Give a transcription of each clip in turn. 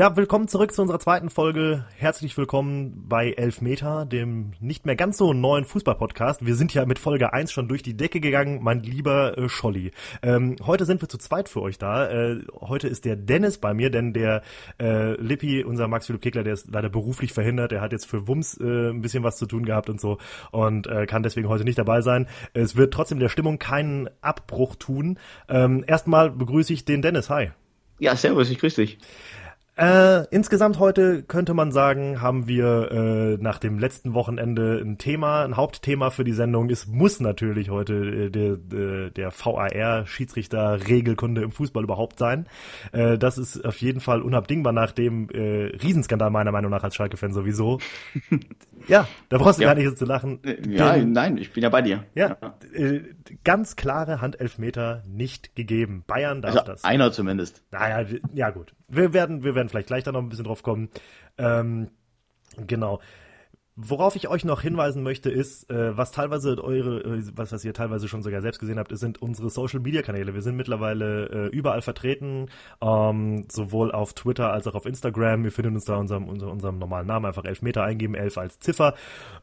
Ja, willkommen zurück zu unserer zweiten Folge. Herzlich willkommen bei Elfmeter, dem nicht mehr ganz so neuen Fußball-Podcast. Wir sind ja mit Folge 1 schon durch die Decke gegangen, mein lieber äh, Scholli. Ähm, heute sind wir zu zweit für euch da. Äh, heute ist der Dennis bei mir, denn der äh, Lippi, unser Max Philipp Kegler, der ist leider beruflich verhindert. Der hat jetzt für Wums äh, ein bisschen was zu tun gehabt und so und äh, kann deswegen heute nicht dabei sein. Es wird trotzdem der Stimmung keinen Abbruch tun. Ähm, erstmal begrüße ich den Dennis. Hi. Ja, servus, ich grüße dich. Äh, insgesamt heute könnte man sagen, haben wir äh, nach dem letzten Wochenende ein Thema, ein Hauptthema für die Sendung. Es muss natürlich heute äh, der, der, der VAR Schiedsrichter Regelkunde im Fußball überhaupt sein. Äh, das ist auf jeden Fall unabdingbar nach dem äh, Riesenskandal meiner Meinung nach als Schalke-Fan sowieso. ja, da brauchst du ja. gar nicht zu lachen. Äh, ja, nein, ich bin ja bei dir. Ja, ja. Äh, ganz klare Handelfmeter nicht gegeben. Bayern darf also das. Einer zumindest. Naja, ja gut. Wir werden, wir werden vielleicht gleich da noch ein bisschen drauf kommen. Ähm, genau. Worauf ich euch noch hinweisen möchte, ist, äh, was teilweise eure, äh, was, was ihr teilweise schon sogar selbst gesehen habt, sind unsere Social Media Kanäle. Wir sind mittlerweile äh, überall vertreten, ähm, sowohl auf Twitter als auch auf Instagram. Wir finden uns da unserem, unser, unserem normalen Namen einfach elf Meter eingeben, elf als Ziffer.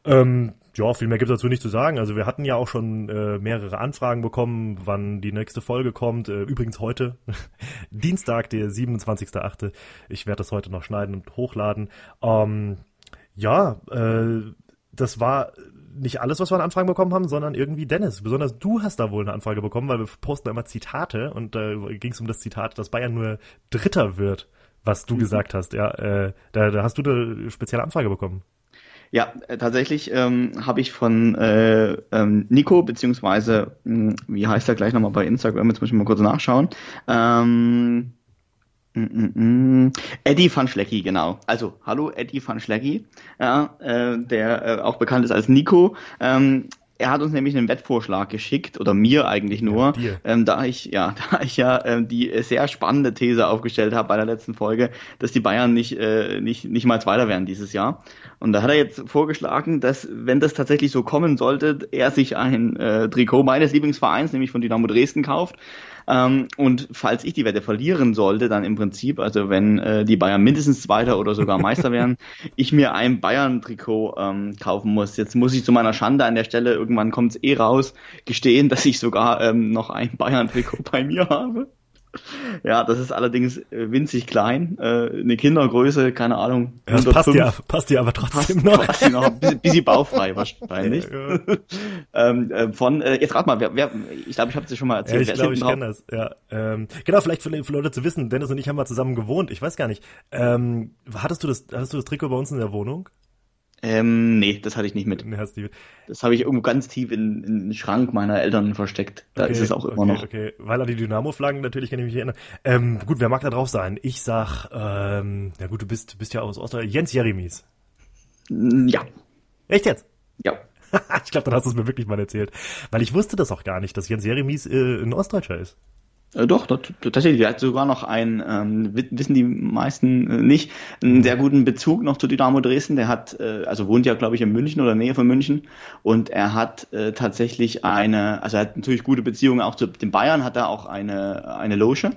Ähm, ja, viel mehr gibt es dazu nicht zu sagen. Also wir hatten ja auch schon äh, mehrere Anfragen bekommen, wann die nächste Folge kommt. Äh, übrigens heute, Dienstag, der 27.8. Ich werde das heute noch schneiden und hochladen. Ähm, ja, äh, das war nicht alles, was wir an Anfragen bekommen haben, sondern irgendwie Dennis. Besonders du hast da wohl eine Anfrage bekommen, weil wir posten immer Zitate und da äh, ging es um das Zitat, dass Bayern nur Dritter wird, was du mhm. gesagt hast. Ja, äh, da, da hast du eine spezielle Anfrage bekommen. Ja, äh, tatsächlich ähm, habe ich von äh, ähm, Nico, beziehungsweise, mh, hm, wie heißt er gleich nochmal bei Instagram, jetzt muss ich mal kurz nachschauen. Ähm, Eddie van Schlecki, genau. Also, hallo Eddie van Schlecki, ja, äh, der äh, auch bekannt ist als Nico. Ähm, er hat uns nämlich einen Wettvorschlag geschickt, oder mir eigentlich nur, ja, ähm, da ich ja, da ich ja ähm, die sehr spannende These aufgestellt habe bei der letzten Folge, dass die Bayern nicht, äh, nicht, nicht mal Zweiter werden dieses Jahr. Und da hat er jetzt vorgeschlagen, dass, wenn das tatsächlich so kommen sollte, er sich ein äh, Trikot meines Lieblingsvereins, nämlich von Dynamo Dresden, kauft ähm, und falls ich die Wette verlieren sollte, dann im Prinzip, also wenn äh, die Bayern mindestens Zweiter oder sogar Meister wären, ich mir ein Bayern-Trikot ähm, kaufen muss. Jetzt muss ich zu meiner Schande an der Stelle, irgendwann kommt es eh raus, gestehen, dass ich sogar ähm, noch ein Bayern-Trikot bei mir habe. Ja, das ist allerdings äh, winzig klein, äh, eine Kindergröße, keine Ahnung. Das passt ja, passt ja aber trotzdem passt, noch. Passt noch ein bisschen, bisschen baufrei wahrscheinlich. Ja, ja. ähm, äh, von, äh, jetzt rat mal, wer, wer ich glaube, ich habe es dir schon mal erzählt. Ja, ich glaube, ich kenne das. Ja, ähm, genau, vielleicht für, für, Leute zu wissen, Dennis und ich haben mal zusammen gewohnt. Ich weiß gar nicht. Ähm, hattest du das, hattest du das Trikot bei uns in der Wohnung? Ähm, nee, das hatte ich nicht mit. Nee, hast du Das habe ich irgendwo ganz tief in, in den Schrank meiner Eltern versteckt. Da okay, ist es auch immer okay, noch. Okay, weil an die Dynamo-Flaggen natürlich kann ich mich erinnern. Ähm, gut, wer mag da drauf sein? Ich sag, ähm, ja gut, du bist, bist ja aus Österreich. Jens Jeremies. Ja. Echt jetzt? Ja. ich glaube, dann hast du es mir wirklich mal erzählt. Weil ich wusste das auch gar nicht, dass Jens Jeremies äh, ein Ostdeutscher ist. Äh, doch, tatsächlich. Er hat sogar noch einen, ähm, wissen die meisten äh, nicht, einen sehr guten Bezug noch zu Dynamo Dresden. Der hat, äh, also wohnt ja, glaube ich, in München oder Nähe von München. Und er hat äh, tatsächlich eine, also er hat natürlich gute Beziehungen auch zu den Bayern, hat er auch eine, eine Loge.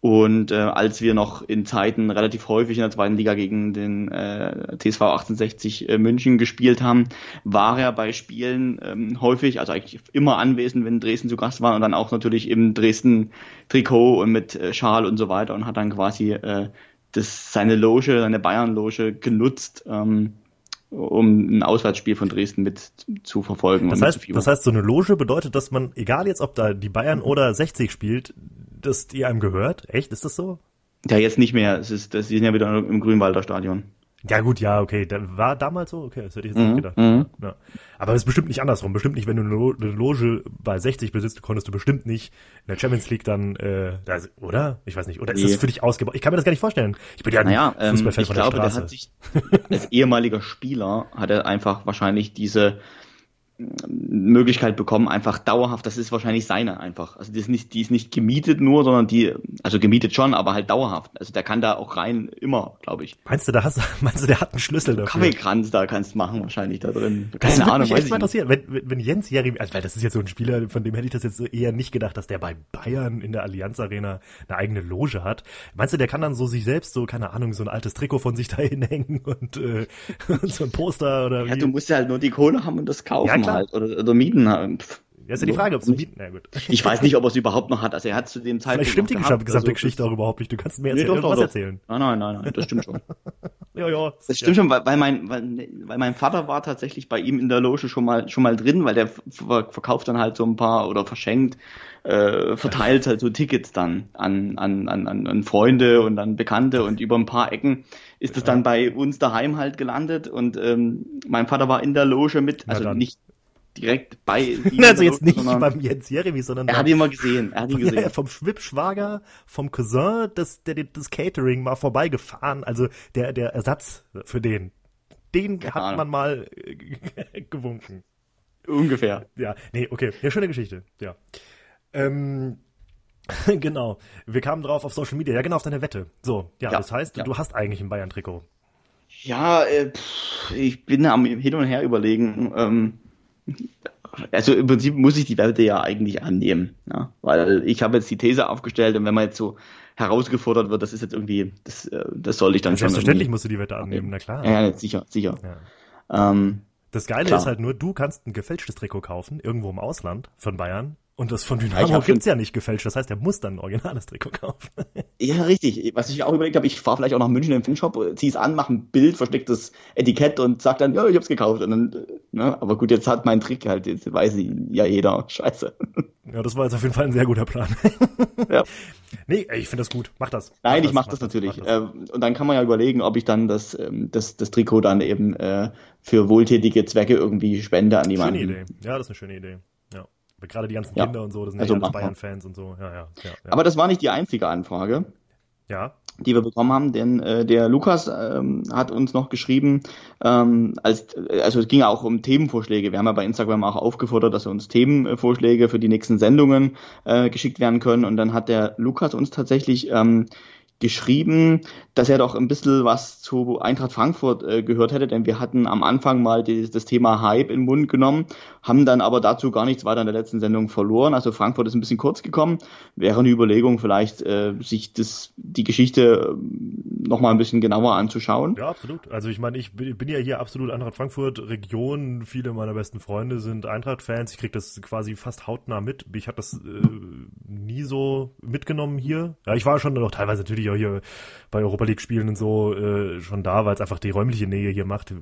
Und äh, als wir noch in Zeiten relativ häufig in der zweiten Liga gegen den äh, TSV 1860 äh, München gespielt haben, war er bei Spielen ähm, häufig, also eigentlich immer anwesend, wenn Dresden zu Gast war und dann auch natürlich im Dresden Trikot und mit äh, Schal und so weiter und hat dann quasi äh, das, seine Loge, seine Bayern-Loge genutzt, ähm, um ein Auswärtsspiel von Dresden mit zu verfolgen. Das heißt, das heißt, so eine Loge bedeutet, dass man, egal jetzt ob da die Bayern oder 60 spielt, dass die einem gehört? Echt? Ist das so? Ja, jetzt nicht mehr. Es ist, das, die sind ja wieder im Grünwalder Stadion. Ja gut, ja, okay. Da war damals so, okay, das hätte ich jetzt mhm, nicht gedacht. Mhm. Ja. Aber es ist bestimmt nicht andersrum. Bestimmt nicht, wenn du eine Loge bei 60 besitzt, konntest du bestimmt nicht in der Champions League dann, äh, da, oder? Ich weiß nicht. Oder ist nee. das für dich ausgebaut? Ich kann mir das gar nicht vorstellen. Ich bin ja ein naja, ähm, Fußballfan ähm, von der glaube, Straße. Der hat sich, als ehemaliger Spieler hat er einfach wahrscheinlich diese Möglichkeit bekommen, einfach dauerhaft, das ist wahrscheinlich seine einfach. Also die ist nicht, die ist nicht gemietet nur, sondern die, also gemietet schon, aber halt dauerhaft. Also der kann da auch rein immer, glaube ich. Meinst du, da hast, meinst du, der hat einen Schlüssel dafür? Kaffeekranz da kannst du machen wahrscheinlich da drin. Keine das Ahnung, mich echt mal interessieren. Wenn, wenn Jens Jeremy, also weil das ist jetzt so ein Spieler, von dem hätte ich das jetzt eher nicht gedacht, dass der bei Bayern in der Allianz Arena eine eigene Loge hat. Meinst du, der kann dann so sich selbst so, keine Ahnung, so ein altes Trikot von sich da hinhängen und, äh, und so ein Poster oder wie? Ja, du musst ja halt nur die Kohle haben und das kaufen ja, halt oder, oder mieten haben. Ja, ist ja die Frage, ob es mieten. Na gut. Ich weiß nicht, ob er es überhaupt noch hat. Also er hat zu dem Zeitpunkt. Vielleicht stimmt die gehabt, gesamte also, Geschichte auch überhaupt nicht. Du kannst mir jetzt nee, doch, irgendwas doch, erzählen. Nein, nein, nein, nein, das stimmt schon. ja, ja. Das stimmt ja. schon, weil, weil, mein, weil, weil mein Vater war tatsächlich bei ihm in der Loge schon mal schon mal drin, weil der verkauft dann halt so ein paar oder verschenkt, äh, verteilt halt so Tickets dann an, an, an, an Freunde und an Bekannte und über ein paar Ecken ist es ja. dann bei uns daheim halt gelandet und ähm, mein Vater war in der Loge mit, also nicht direkt bei Also jetzt nicht beim Jens Jeremy, sondern er hat ihn mal gesehen. Er hat ihn gesehen. Ja, vom Schwippschwager, vom Cousin, das, der, das Catering mal vorbeigefahren. Also der, der Ersatz für den. Den Keine hat Ahnung. man mal gewunken. Ungefähr. Ja, nee, okay. Ja, schöne Geschichte. Ja. Ähm, genau. Wir kamen drauf auf Social Media. Ja, genau, auf deine Wette. So, ja, ja das heißt, ja. du hast eigentlich ein Bayern-Trikot. Ja, äh, pff, ich bin am hin und her überlegen. Ähm, also im Prinzip muss ich die Werte ja eigentlich annehmen, ja? weil ich habe jetzt die These aufgestellt und wenn man jetzt so herausgefordert wird, das ist jetzt irgendwie, das, äh, das soll ich dann ja, schon. Selbstverständlich musst du die Wette annehmen, na klar. Ja, sicher, sicher. Ja. Ähm, das Geile klar. ist halt nur, du kannst ein gefälschtes Trikot kaufen, irgendwo im Ausland von Bayern und das von Dynamo ja, gibt's ja nicht gefälscht. Das heißt, er muss dann ein originales Trikot kaufen. ja, richtig. Was ich auch überlegt habe, ich fahre vielleicht auch nach München im Fanshop, zieh's an, mache ein Bild, verstecktes Etikett und sag dann, ja, ich hab's gekauft. Und dann, ne? Aber gut, jetzt hat mein Trick halt, jetzt weiß ich ja jeder. Scheiße. Ja, das war jetzt auf jeden Fall ein sehr guter Plan. ja. Nee, ich finde das gut. Mach das. Nein, mach ich mach das, das natürlich. Mach das. Äh, und dann kann man ja überlegen, ob ich dann das, ähm, das, das Trikot dann eben äh, für wohltätige Zwecke irgendwie spende an jemanden. Schöne Idee. Ja, das ist eine schöne Idee. Gerade die ganzen ja. Kinder und so, das sind also ja Bayern-Fans und so. Ja, ja, ja, Aber das war nicht die einzige Anfrage. Ja. Die wir bekommen haben, denn äh, der Lukas ähm, hat uns noch geschrieben, ähm, als, also es ging auch um Themenvorschläge. Wir haben ja bei Instagram auch aufgefordert, dass uns Themenvorschläge für die nächsten Sendungen äh, geschickt werden können. Und dann hat der Lukas uns tatsächlich ähm, geschrieben, dass er doch ein bisschen was zu Eintracht Frankfurt äh, gehört hätte, denn wir hatten am Anfang mal die, das Thema Hype in den Mund genommen, haben dann aber dazu gar nichts weiter in der letzten Sendung verloren. Also Frankfurt ist ein bisschen kurz gekommen. Wäre eine Überlegung, vielleicht äh, sich das, die Geschichte äh, nochmal ein bisschen genauer anzuschauen. Ja, absolut. Also ich meine, ich bin, ja hier absolut Eintracht Frankfurt Region. Viele meiner besten Freunde sind Eintracht-Fans. Ich kriege das quasi fast hautnah mit. Ich habe das äh, nie so mitgenommen hier. Ja, ich war schon noch teilweise natürlich auch hier bei Europa League Spielen und so äh, schon da, weil es einfach die räumliche Nähe hier macht.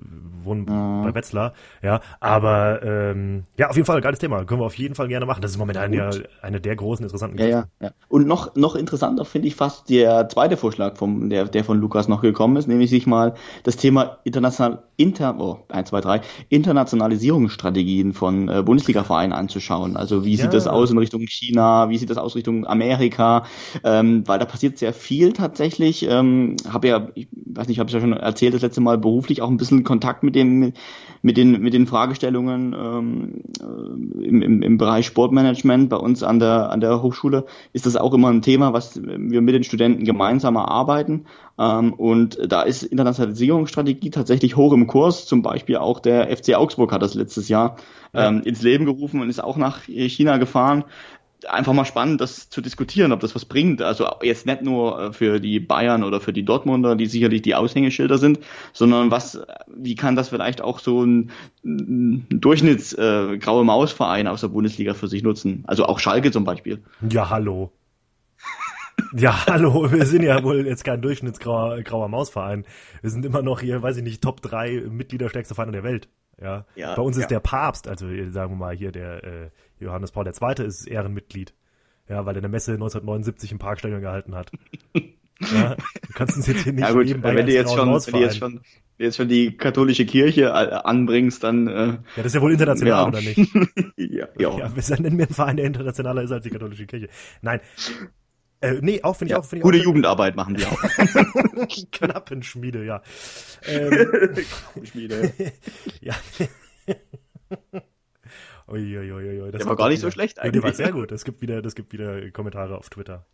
Wohnen mhm. bei Wetzlar, ja. Aber ähm, ja, auf jeden Fall geiles Thema. Können wir auf jeden Fall gerne machen. Das ist momentan ja eine der großen interessanten ja, ja, ja. Und noch noch interessanter finde ich fast der zweite Vorschlag vom der der von Lukas noch gekommen ist, nämlich sich mal das Thema international inter oh, 1 2 3 Internationalisierungsstrategien von äh, Bundesliga-Vereinen anzuschauen. Also wie ja. sieht das aus in Richtung China, wie sieht das aus Richtung Amerika, ähm, weil da passiert sehr viel tatsächlich. Ähm, habe ja, ich weiß nicht, habe ich ja schon erzählt, das letzte Mal beruflich auch ein bisschen Kontakt mit dem, mit den, mit den Fragestellungen ähm, äh, im, im, im Bereich Sportmanagement bei uns an der, an der Hochschule ist das auch immer ein Thema, was wir mit den Studenten gemeinsam erarbeiten. Ähm, und da ist Internationalisierungsstrategie tatsächlich hoch im Kurs. Zum Beispiel auch der FC Augsburg hat das letztes Jahr ähm, ins Leben gerufen und ist auch nach China gefahren einfach mal spannend, das zu diskutieren, ob das was bringt. Also jetzt nicht nur äh, für die Bayern oder für die Dortmunder, die sicherlich die Aushängeschilder sind, sondern was, wie kann das vielleicht auch so ein, ein Durchschnitts äh, Mausverein aus der Bundesliga für sich nutzen? Also auch Schalke zum Beispiel. Ja, hallo. Ja, hallo, wir sind ja wohl jetzt kein Durchschnittsgrauer grauer Mausverein. Wir sind immer noch hier, weiß ich nicht, Top 3 Mitgliederstärkste Verein der Welt. Ja. ja Bei uns ist der Papst, also sagen wir mal hier der äh, Johannes Paul II. ist Ehrenmitglied. Ja, weil er eine Messe 1979 im Parkstadion gehalten hat. ja, du kannst uns jetzt hier nicht ja, gut, nebenbei wenn du jetzt schon, wenn du jetzt schon jetzt schon die katholische Kirche äh, anbringst, dann. Äh, ja, das ist ja wohl international, ja. oder nicht? ja, ja. ja. Wir nennen mir einen Verein, der internationaler ist als die katholische Kirche. Nein. Äh, nee, auch finde ich ja, auch. Find ich gute auch, Jugendarbeit machen die auch. Knappenschmiede, ja. Ähm, Knappenschmiede. ja. Uiuiui, der war gar nicht wieder, so schlecht eigentlich. Der war sehr gut. Es gibt wieder, das gibt wieder Kommentare auf Twitter.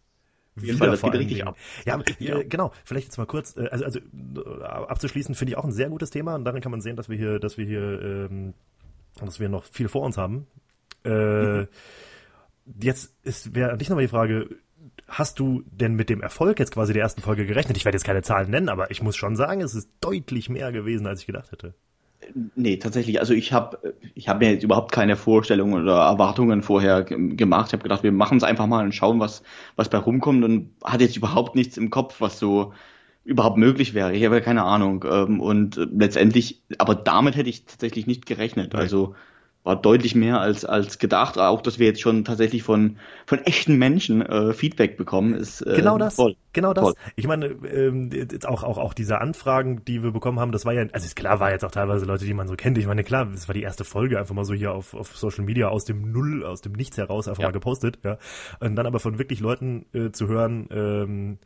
Auf jeden Fall, das geht richtig ab. Ja, ja, äh, genau. Vielleicht jetzt mal kurz, äh, also, also äh, abzuschließen finde ich auch ein sehr gutes Thema und darin kann man sehen, dass wir hier, dass wir hier, ähm, dass wir noch viel vor uns haben. Äh, mhm. Jetzt ist wäre nicht nochmal die Frage, hast du denn mit dem Erfolg jetzt quasi der ersten Folge gerechnet? Ich werde jetzt keine Zahlen nennen, aber ich muss schon sagen, es ist deutlich mehr gewesen, als ich gedacht hätte. Nee, tatsächlich. Also ich habe ich hab mir jetzt überhaupt keine Vorstellungen oder Erwartungen vorher gemacht. Ich habe gedacht, wir machen es einfach mal und schauen, was, was bei rumkommt und hatte jetzt überhaupt nichts im Kopf, was so überhaupt möglich wäre. Ich habe keine Ahnung. Ähm, und letztendlich, aber damit hätte ich tatsächlich nicht gerechnet. Also war deutlich mehr als, als gedacht. Auch, dass wir jetzt schon tatsächlich von, von echten Menschen äh, Feedback bekommen, ist äh, genau das. Toll. Genau das. Toll. Ich meine, ähm, auch, auch, auch diese Anfragen, die wir bekommen haben, das war ja, also klar war jetzt auch teilweise Leute, die man so kennt. Ich meine, klar, das war die erste Folge, einfach mal so hier auf, auf Social Media aus dem Null, aus dem Nichts heraus einfach ja. mal gepostet, ja. Und dann aber von wirklich Leuten äh, zu hören, ähm,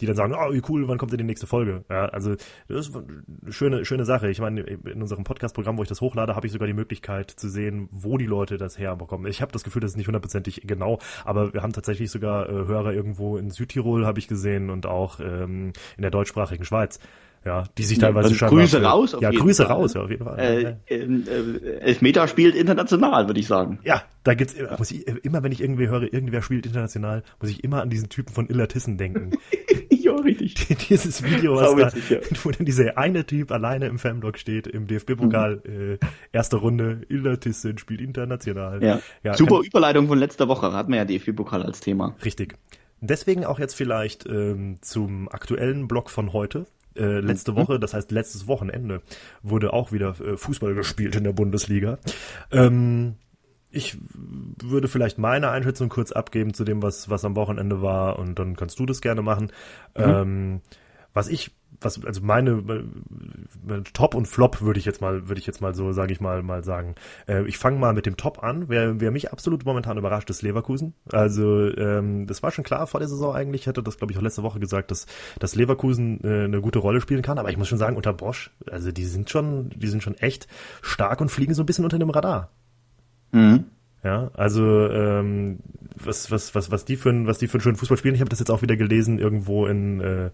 die dann sagen, oh, cool, wann kommt denn die nächste Folge? Ja, also das ist eine schöne, schöne Sache. Ich meine, in unserem Podcast-Programm, wo ich das hochlade, habe ich sogar die Möglichkeit zu sehen, wo die Leute das herbekommen. Ich habe das Gefühl, das ist nicht hundertprozentig genau, aber wir haben tatsächlich sogar äh, Hörer irgendwo in Südtirol, habe ich gesehen, und auch ähm, in der deutschsprachigen Schweiz ja, die sich teilweise also schon. Grüße raus, auf ja, jeden Grüße Fall. raus, ja, auf jeden Fall. Äh, äh, äh, Elfmeter spielt international, würde ich sagen. Ja, da gibt's muss ich immer, wenn ich irgendwie höre, irgendwer spielt international, muss ich immer an diesen Typen von Illertissen denken. ja, richtig. Dieses Video, was da, witzig, ja. wo dann dieser eine Typ alleine im Fanblock steht, im DFB-Pokal, mhm. äh, erste Runde, Illertissen spielt international. Ja. ja Super kann, Überleitung von letzter Woche, hatten wir ja DFB-Pokal als Thema. Richtig. Deswegen auch jetzt vielleicht ähm, zum aktuellen Block von heute. Äh, letzte mhm. Woche, das heißt letztes Wochenende, wurde auch wieder äh, Fußball gespielt in der Bundesliga. Ähm, ich würde vielleicht meine Einschätzung kurz abgeben zu dem, was, was am Wochenende war und dann kannst du das gerne machen. Mhm. Ähm, was ich was also meine, meine Top und Flop würde ich jetzt mal würde ich jetzt mal so sage ich mal mal sagen. Äh, ich fange mal mit dem Top an. Wer, wer mich absolut momentan überrascht ist Leverkusen. Also ähm, das war schon klar vor der Saison eigentlich. Ich hatte das glaube ich auch letzte Woche gesagt, dass dass Leverkusen äh, eine gute Rolle spielen kann. Aber ich muss schon sagen unter Bosch, also die sind schon die sind schon echt stark und fliegen so ein bisschen unter dem Radar. Mhm. Ja, also ähm, was, was, was, was die für ein, was die für einen schönen Fußball spielen. Ich habe das jetzt auch wieder gelesen, irgendwo in, äh,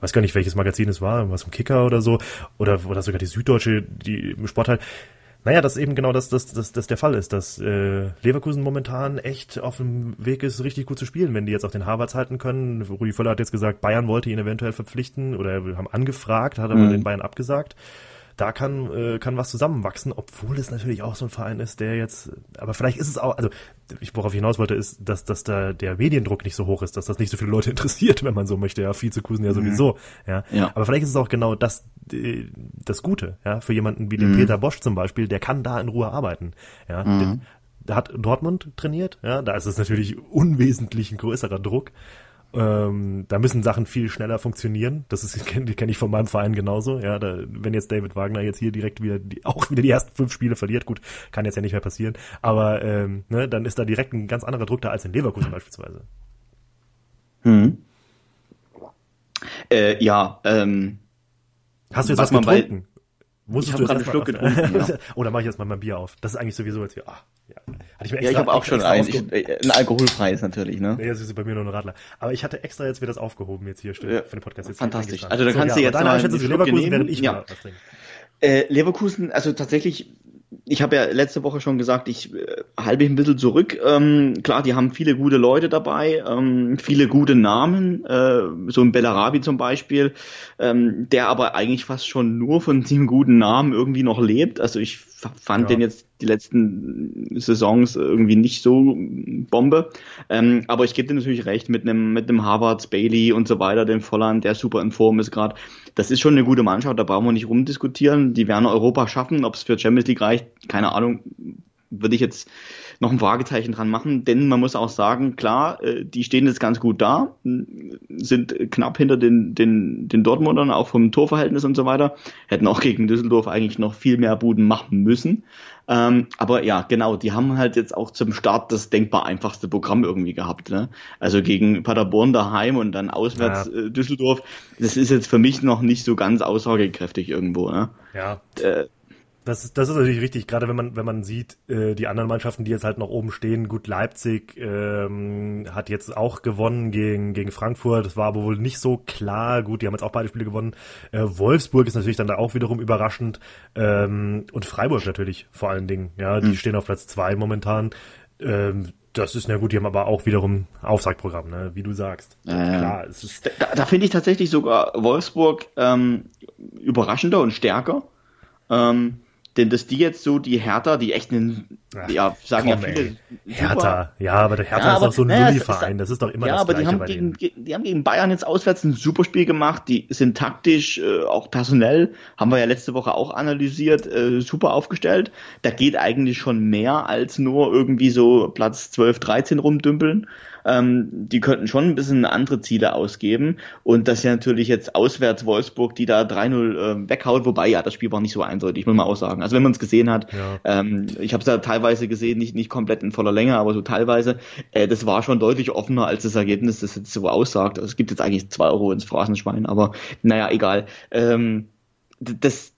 weiß gar nicht, welches Magazin es war, was im Kicker oder so, oder, oder sogar die Süddeutsche, die im Sportteil. Naja, dass eben genau das, das, das, das der Fall ist, dass äh, Leverkusen momentan echt auf dem Weg ist, richtig gut zu spielen, wenn die jetzt auch den Harvards halten können. Rudi Völler hat jetzt gesagt, Bayern wollte ihn eventuell verpflichten oder haben angefragt, hat aber mhm. den Bayern abgesagt da kann, äh, kann was zusammenwachsen, obwohl es natürlich auch so ein Verein ist, der jetzt, aber vielleicht ist es auch, also ich, worauf ich hinaus wollte, ist, dass, dass da der Mediendruck nicht so hoch ist, dass das nicht so viele Leute interessiert, wenn man so möchte, ja, Vizekusen ja mhm. sowieso, ja. ja. Aber vielleicht ist es auch genau das, das Gute, ja, für jemanden wie den mhm. Peter Bosch zum Beispiel, der kann da in Ruhe arbeiten, ja. Mhm. Der, der hat Dortmund trainiert, ja, da ist es natürlich unwesentlich ein größerer Druck. Ähm, da müssen Sachen viel schneller funktionieren. Das ist kenne kenn ich von meinem Verein genauso. Ja, da, wenn jetzt David Wagner jetzt hier direkt wieder die, auch wieder die ersten fünf Spiele verliert, gut, kann jetzt ja nicht mehr passieren. Aber ähm, ne, dann ist da direkt ein ganz anderer Druck da als in Leverkusen beispielsweise. Hm. Äh, ja. Ähm, Hast du jetzt was, was getrunken? Musstest ich habe gerade einen Schluck getrunken. Ja. Oder mache ich jetzt mal mein Bier auf? Das ist eigentlich sowieso jetzt hier. Ah, ja. Hatte ich mir extra, ja, ich habe auch schon einen. Ich, äh, ein alkoholfreies natürlich, ne? Nee, das ist bei mir nur ein Radler. Aber ich hatte extra jetzt wieder das aufgehoben jetzt hier ja. für den Podcast. Jetzt Fantastisch. Also dann so, kannst ja, du jetzt Einschätzung zu Leverkusen, während ich ja. was trinke. Äh, Leverkusen, also tatsächlich ich habe ja letzte Woche schon gesagt, ich äh, halte mich ein bisschen zurück. Ähm, klar, die haben viele gute Leute dabei, ähm, viele gute Namen, äh, so ein Bellarabi zum Beispiel, ähm, der aber eigentlich fast schon nur von diesem guten Namen irgendwie noch lebt. Also ich fand ja. den jetzt die letzten Saisons irgendwie nicht so Bombe. Ähm, aber ich gebe dir natürlich recht mit einem mit einem Harvards, Bailey und so weiter, dem Volland, der super in Form ist gerade. Das ist schon eine gute Mannschaft, da brauchen wir nicht rumdiskutieren. Die werden Europa schaffen, ob es für Champions League reicht, keine Ahnung, würde ich jetzt noch ein Fragezeichen dran machen, denn man muss auch sagen, klar, äh, die stehen jetzt ganz gut da, sind knapp hinter den, den, den Dortmundern, auch vom Torverhältnis und so weiter, hätten auch gegen Düsseldorf eigentlich noch viel mehr Buden machen müssen. Ähm, aber ja, genau, die haben halt jetzt auch zum Start das denkbar einfachste Programm irgendwie gehabt. Ne? Also gegen Paderborn daheim und dann auswärts ja. äh, Düsseldorf. Das ist jetzt für mich noch nicht so ganz aussagekräftig irgendwo. Ne? Ja. Äh, Das ist, das ist natürlich richtig, gerade wenn man, wenn man sieht, äh, die anderen Mannschaften, die jetzt halt noch oben stehen, gut, Leipzig ähm, hat jetzt auch gewonnen gegen, gegen Frankfurt, das war aber wohl nicht so klar, gut, die haben jetzt auch beide Spiele gewonnen. Äh, Wolfsburg ist natürlich dann da auch wiederum überraschend ähm, und Freiburg natürlich vor allen Dingen, ja, die mhm. stehen auf Platz zwei momentan. Ähm, das ist na gut, die haben aber auch wiederum Aufsageprogramm, ne? wie du sagst. Äh, Klar, es ist da, da finde ich tatsächlich sogar Wolfsburg ähm, überraschender und stärker. Ähm, denn dass die jetzt so die Hertha, die echt einen, Ach, ja, sagen komm, ja viele. Hertha, ja, aber der Hertha ja, ist doch so ein naja, Nulli-Verein, das ist doch immer ja, das aber die haben gegen, die haben gegen Bayern jetzt auswärts ein super Spiel gemacht, die sind taktisch, äh, auch personell, haben wir ja letzte Woche auch analysiert, äh, super aufgestellt. Da geht eigentlich schon mehr als nur irgendwie so Platz 12, 13 rumdümpeln ähm, die könnten schon ein bisschen andere Ziele ausgeben. Und dass ja natürlich jetzt auswärts Wolfsburg, die da 3-0 äh, weghaut, wobei ja, das Spiel war nicht so eindeutig, muss man auch sagen. Also wenn man es gesehen hat, ja. ähm, ich habe es ja teilweise gesehen, nicht, nicht komplett in voller Länge, aber so teilweise, äh, das war schon deutlich offener, als das Ergebnis das jetzt so aussagt. Also es gibt jetzt eigentlich zwei Euro ins Phrasenschwein, aber naja, egal. Ähm, das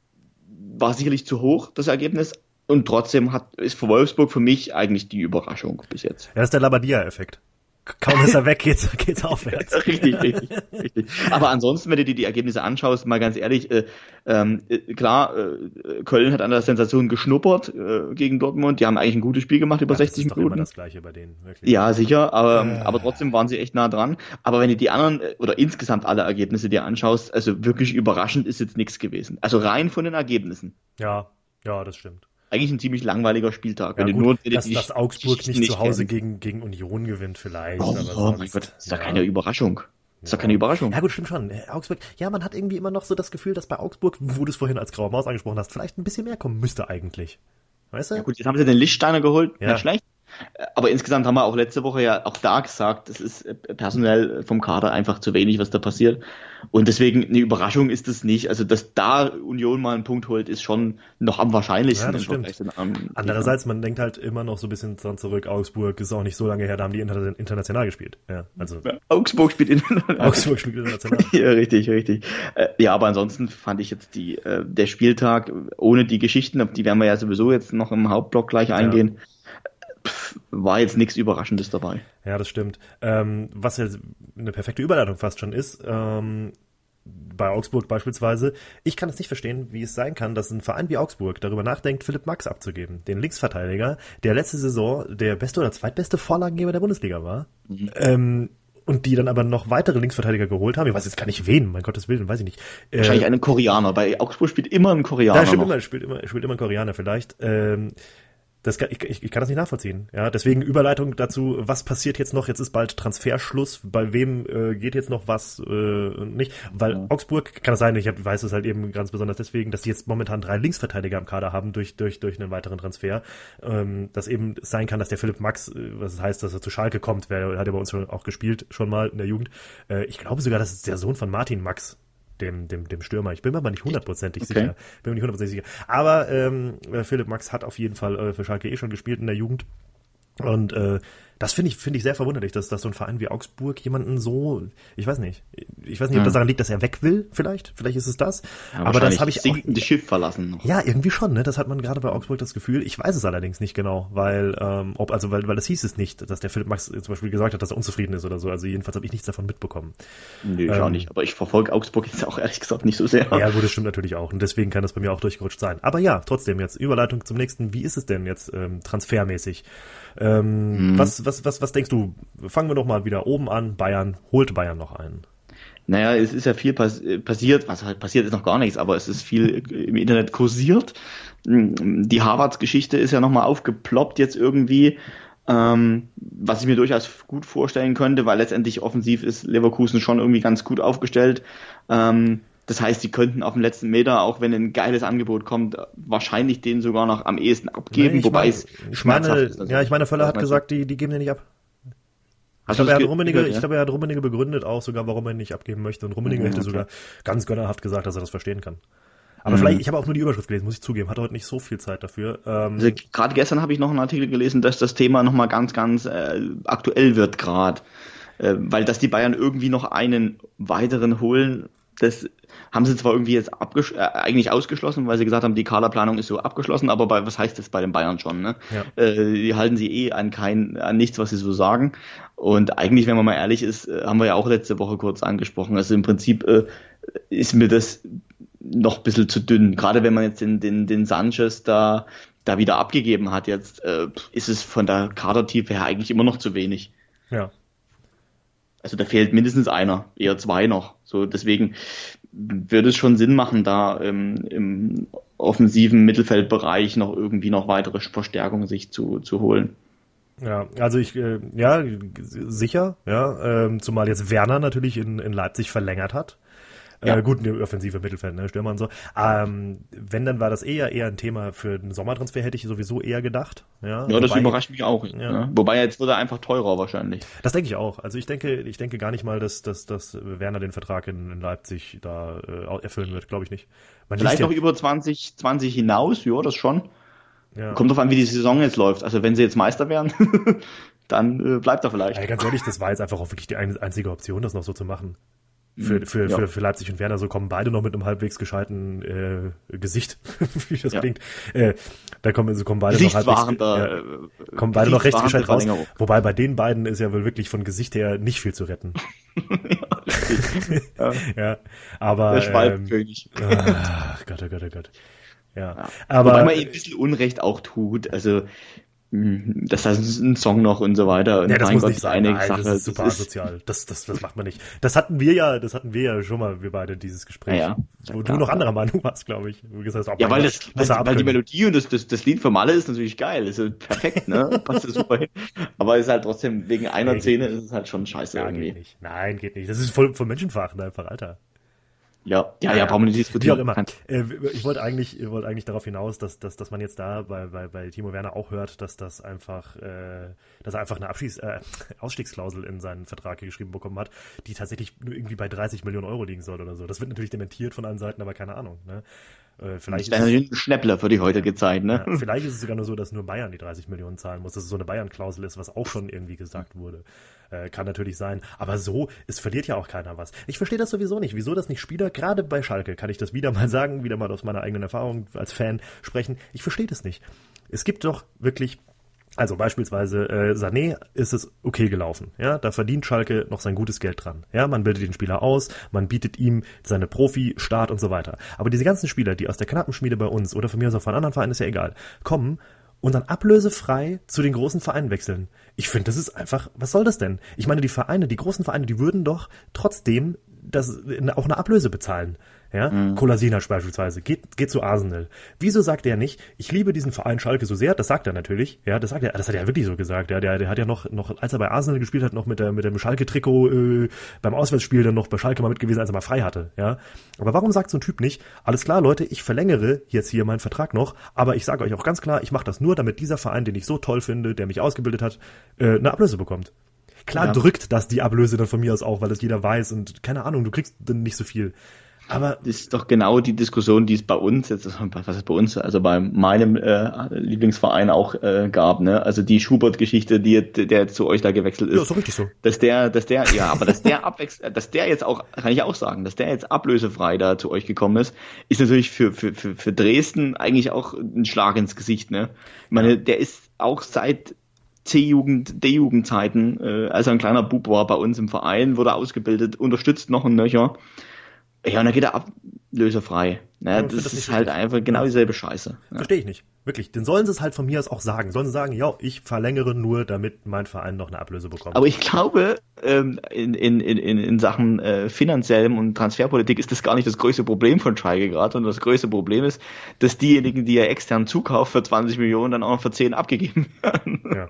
war sicherlich zu hoch, das Ergebnis, und trotzdem hat, ist für Wolfsburg für mich eigentlich die Überraschung bis jetzt. Ja, das ist der Labadia-Effekt. Kaum ist er weg, geht's, geht's aufwärts. richtig, richtig, richtig. Aber ansonsten, wenn du dir die Ergebnisse anschaust, mal ganz ehrlich, äh, ähm, äh, klar, äh, Köln hat an der Sensation geschnuppert äh, gegen Dortmund. Die haben eigentlich ein gutes Spiel gemacht über ja, 60 Minuten. Das ist Minuten. immer das Gleiche bei denen, wirklich. Ja, sicher, aber, äh. aber trotzdem waren sie echt nah dran. Aber wenn du die anderen äh, oder insgesamt alle Ergebnisse dir anschaust, also wirklich überraschend ist jetzt nichts gewesen. Also rein von den Ergebnissen. Ja, ja, das stimmt eigentlich ein ziemlich langweiliger Spieltag. Ja, wenn gut, nur, dass, dass Augsburg nicht, nicht zu Hause gegen, gegen Union gewinnt vielleicht. Oh, oh mein Gott, das ist ja. doch keine Überraschung. Das ist doch keine Überraschung. Ja gut, stimmt schon. Äh, Augsburg, ja, man hat irgendwie immer noch so das Gefühl, dass bei Augsburg, wo du es vorhin als graue Maus angesprochen hast, vielleicht ein bisschen mehr kommen müsste eigentlich. Weißt du? Ja gut, jetzt haben sie den Lichtsteiner geholt, ja. nicht schlecht. Aber insgesamt haben wir auch letzte Woche ja auch da gesagt, es ist äh, personell vom Kader einfach zu wenig, was da passiert. Und deswegen eine Überraschung ist es nicht. Also, dass da Union mal einen Punkt holt, ist schon noch am wahrscheinlichsten. Ja, das stimmt. Andererseits, man denkt halt immer noch so ein bisschen dran zurück, Augsburg ist auch nicht so lange her, da haben die international gespielt. Ja, also. Ja, Augsburg spielt international. Augsburg spielt international. ja, richtig, richtig. Äh, ja, aber ansonsten fand ich jetzt die, äh, der Spieltag ohne die Geschichten, auf die werden wir ja sowieso jetzt noch im Hauptblock gleich eingehen. Ja war jetzt nichts Überraschendes dabei. Ja, das stimmt. Ähm, was ja eine perfekte Überleitung fast schon ist, ähm, bei Augsburg beispielsweise. Ich kann es nicht verstehen, wie es sein kann, dass ein Verein wie Augsburg darüber nachdenkt, Philipp Max abzugeben, den Linksverteidiger, der letzte Saison der beste oder zweitbeste Vorlagengeber der Bundesliga war. Mhm. Ähm, und die dann aber noch weitere Linksverteidiger geholt haben. Ich weiß jetzt gar nicht wen, mein Gottes Willen, weiß ich nicht. Wahrscheinlich äh, einen Koreaner. Bei Augsburg spielt immer ein Koreaner. Ja, stimmt immer, spielt immer, spielt immer ein Koreaner vielleicht. Ähm, das kann, ich, ich, ich kann das nicht nachvollziehen. Ja, deswegen Überleitung dazu, was passiert jetzt noch? Jetzt ist bald Transferschluss. Bei wem äh, geht jetzt noch was äh, nicht? Weil ja. Augsburg kann es sein, ich hab, weiß es halt eben ganz besonders deswegen, dass sie jetzt momentan drei Linksverteidiger im Kader haben durch durch durch einen weiteren Transfer. Ähm, dass eben sein kann, dass der Philipp Max, äh, was heißt, dass er zu Schalke kommt, wer hat ja bei uns schon auch gespielt schon mal in der Jugend. Äh, ich glaube sogar, das ist der Sohn von Martin Max dem, dem, dem Stürmer. Ich bin mir aber nicht hundertprozentig okay. sicher. Bin mir nicht hundertprozentig sicher. Aber ähm, Philipp Max hat auf jeden Fall äh, für Schalke eh schon gespielt in der Jugend. Und äh, das finde ich, finde ich sehr verwunderlich, dass, dass so ein Verein wie Augsburg jemanden so, ich weiß nicht, ich weiß nicht, ob das daran liegt, dass er weg will, vielleicht, vielleicht ist es das. Ja, aber das habe ich auch. das Schiff verlassen noch. Ja, irgendwie schon, ne? Das hat man gerade bei Augsburg das Gefühl. Ich weiß es allerdings nicht genau, weil, ähm, ob, also weil, weil es hieß es nicht, dass der Philipp Max zum Beispiel gesagt hat, dass er unzufrieden ist oder so. Also jedenfalls habe ich nichts davon mitbekommen. Nö, ich ähm, auch nicht. Aber ich verfolge Augsburg jetzt auch ehrlich gesagt nicht so sehr. Ja, gut, das stimmt natürlich auch. Und deswegen kann das bei mir auch durchgerutscht sein. Aber ja, trotzdem jetzt Überleitung zum nächsten. Wie ist es denn jetzt ähm, transfermäßig? Ähm, mhm. was, was, was, was denkst du? Fangen wir doch mal wieder oben an. Bayern holt Bayern noch einen. Naja, es ist ja viel pass passiert, was halt passiert ist noch gar nichts, aber es ist viel im Internet kursiert. Die Harvards-Geschichte ist ja nochmal aufgeploppt jetzt irgendwie, ähm, was ich mir durchaus gut vorstellen könnte, weil letztendlich offensiv ist Leverkusen schon irgendwie ganz gut aufgestellt. Ähm, das heißt, sie könnten auf dem letzten Meter, auch wenn ein geiles Angebot kommt, wahrscheinlich den sogar noch am ehesten abgeben, nee, wobei mein, es ich meine, ist. Also, ja, ich meine, Völler hat gesagt, die, die geben den nicht ab. ich glaube, er hat ja? ich glaube, er hat Rummenigge begründet auch sogar, warum er ihn nicht abgeben möchte. Und Rummenigge mhm, hätte okay. sogar ganz gönnerhaft gesagt, dass er das verstehen kann. Aber mhm. vielleicht, ich habe auch nur die Überschrift gelesen, muss ich zugeben, hatte heute nicht so viel Zeit dafür. Ähm, also, gerade gestern habe ich noch einen Artikel gelesen, dass das Thema nochmal ganz, ganz äh, aktuell wird gerade. Äh, weil dass die Bayern irgendwie noch einen weiteren holen, Das haben sie zwar irgendwie jetzt abgesch äh, eigentlich ausgeschlossen, weil sie gesagt haben, die Kaderplanung ist so abgeschlossen, aber bei, was heißt das bei den Bayern schon? Ne? Ja. Äh, die halten sie eh an kein, an nichts, was sie so sagen. Und eigentlich, wenn man mal ehrlich ist, äh, haben wir ja auch letzte Woche kurz angesprochen. Also im Prinzip äh, ist mir das noch ein bisschen zu dünn. Gerade wenn man jetzt den, den, den Sanchez da, da wieder abgegeben hat, jetzt äh, ist es von der Kadertiefe her eigentlich immer noch zu wenig. Ja. Also da fehlt mindestens einer, eher zwei noch. So deswegen würde es schon Sinn machen, da ähm, im offensiven Mittelfeldbereich noch irgendwie noch weitere Verstärkungen sich zu, zu holen. Ja, also ich, äh, ja, sicher, ja, ähm, zumal jetzt Werner natürlich in, in Leipzig verlängert hat. Ja. Äh, gut, offensive Mittelfeld, ne, Stürmer und so. Ähm, wenn, dann war das eher eher ein Thema für einen Sommertransfer, hätte ich sowieso eher gedacht. Ja, ja das Wobei, überrascht mich auch. Ja. Ne? Wobei jetzt wird er einfach teurer wahrscheinlich. Das denke ich auch. Also ich denke, ich denke gar nicht mal, dass, dass, dass Werner den Vertrag in, in Leipzig da äh, erfüllen wird, glaube ich nicht. Man Vielleicht noch ja, über 20, 20 hinaus, ja, das schon. Ja. Kommt drauf an, wie die Saison jetzt läuft. Also wenn sie jetzt Meister wären, dann äh, bleibt er vielleicht. Ja, ganz ehrlich, das war jetzt einfach auch wirklich die einzige Option, das noch so zu machen für, mhm. für, ja. für, für Leipzig und Werner so kommen beide noch mit einem halbwegs gescheiten äh, Gesicht, wie das ja. klingt. Äh, da kommen, so kommen beide noch halbwegs, da, äh, kommen beide noch recht gescheit raus. Wobei bei den beiden ist ja wohl wirklich von Gesicht her nicht viel zu retten. ja, ja, aber der Schwalbenkönig. Ähm, ach Gott, oh Gott, oh Gott. Ja. ja. Aber Wobei man ihm ein bisschen Unrecht auch tut. Also das heißt ein Song noch und so weiter. Und ja, das muss Gott, nicht sein. Nein, Sache. das ist super das asozial. Das, das, das macht man nicht. Das hatten wir ja, das hatten wir ja schon mal, wir beide, dieses Gespräch. Ja, ja. Wo klar, du noch anderer Meinung warst, glaube ich. Wo gesagt hast, ja, weil, das, weil, weil die Melodie und das, das, das Lied für Malle ist natürlich geil. Ist perfekt, ne? Passt super hin. Aber ist halt trotzdem, wegen einer Szene ist es halt schon scheiße ja, irgendwie. Geht nicht. Nein, geht nicht. Das ist voll, voll menschenverachtend einfach, Alter. Ja, ja, ja, brauchen wir nicht diskutieren. Wie auch immer. Äh, ich wollte eigentlich, ich wollte eigentlich darauf hinaus, dass, dass, dass man jetzt da bei, bei, bei Timo Werner auch hört, dass das einfach, äh, dass er einfach eine Abschieß, äh, Ausstiegsklausel in seinen Vertrag geschrieben bekommen hat, die tatsächlich nur irgendwie bei 30 Millionen Euro liegen soll oder so. Das wird natürlich dementiert von allen Seiten, aber keine Ahnung. Ne? Äh, vielleicht ist ein Schnäppler für die heutige Zeit, ne? Ja, vielleicht ist es sogar nur so, dass nur Bayern die 30 Millionen zahlen muss, dass es so eine Bayern-Klausel ist, was auch schon irgendwie gesagt wurde. Äh, kann natürlich sein. Aber so, es verliert ja auch keiner was. Ich verstehe das sowieso nicht. Wieso das nicht Spieler, gerade bei Schalke, kann ich das wieder mal sagen, wieder mal aus meiner eigenen Erfahrung als Fan sprechen. Ich verstehe das nicht. Es gibt doch wirklich also beispielsweise äh, Sané ist es okay gelaufen. Ja, da verdient Schalke noch sein gutes Geld dran. Ja, man bildet den Spieler aus, man bietet ihm seine Profi-Start und so weiter. Aber diese ganzen Spieler, die aus der Knappenschmiede bei uns oder von mir aus auch von anderen Vereinen, ist ja egal, kommen und dann ablösefrei zu den großen Vereinen wechseln. Ich finde, das ist einfach, was soll das denn? Ich meine, die Vereine, die großen Vereine, die würden doch trotzdem das, auch eine Ablöse bezahlen. Ja, mhm. Kolasinac beispielsweise geht, geht zu Arsenal. Wieso sagt er nicht, ich liebe diesen Verein Schalke so sehr? Das sagt er natürlich. Ja, das sagt er, das hat er wirklich so gesagt. Ja, der, der hat ja noch, noch, als er bei Arsenal gespielt hat, noch mit der, mit dem Schalke-Trikot äh, beim Auswärtsspiel dann noch bei Schalke mal mit gewesen, als er mal frei hatte. Ja, aber warum sagt so ein Typ nicht, alles klar, Leute, ich verlängere jetzt hier meinen Vertrag noch, aber ich sage euch auch ganz klar, ich mache das nur, damit dieser Verein, den ich so toll finde, der mich ausgebildet hat, äh, eine Ablöse bekommt. Klar ja. drückt das die Ablöse dann von mir aus auch, weil das jeder weiß und keine Ahnung, du kriegst dann nicht so viel. Aber das ist doch genau die Diskussion, die es bei uns jetzt, was ist bei uns, also bei meinem äh, Lieblingsverein auch äh, gab, ne? Also die Schubert-Geschichte, die der zu euch da gewechselt ist. Ja, so richtig so. Dass der, dass der, ja, aber dass der abwechselt, dass der jetzt auch, kann ich auch sagen, dass der jetzt ablösefrei da zu euch gekommen ist, ist natürlich für für für, für Dresden eigentlich auch ein Schlag ins Gesicht, ne? Ich meine, der ist auch seit C-Jugend, D-Jugendzeiten, äh, als er ein kleiner Bub war bei uns im Verein, wurde ausgebildet, unterstützt noch ein Nöcher. Ja, und dann geht er ablösefrei. Ne, ja, das, das ist halt richtig. einfach genau dieselbe Scheiße. Ja. Verstehe ich nicht. Wirklich. Den sollen sie es halt von mir aus auch sagen. Sollen sie sagen, ja, ich verlängere nur, damit mein Verein noch eine Ablöse bekommt. Aber ich glaube, ähm, in, in, in, in Sachen äh, finanziellem und Transferpolitik ist das gar nicht das größte Problem von Schalke gerade. Und das größte Problem ist, dass diejenigen, die er extern zukauft für 20 Millionen, dann auch noch für 10 abgegeben werden. Ja.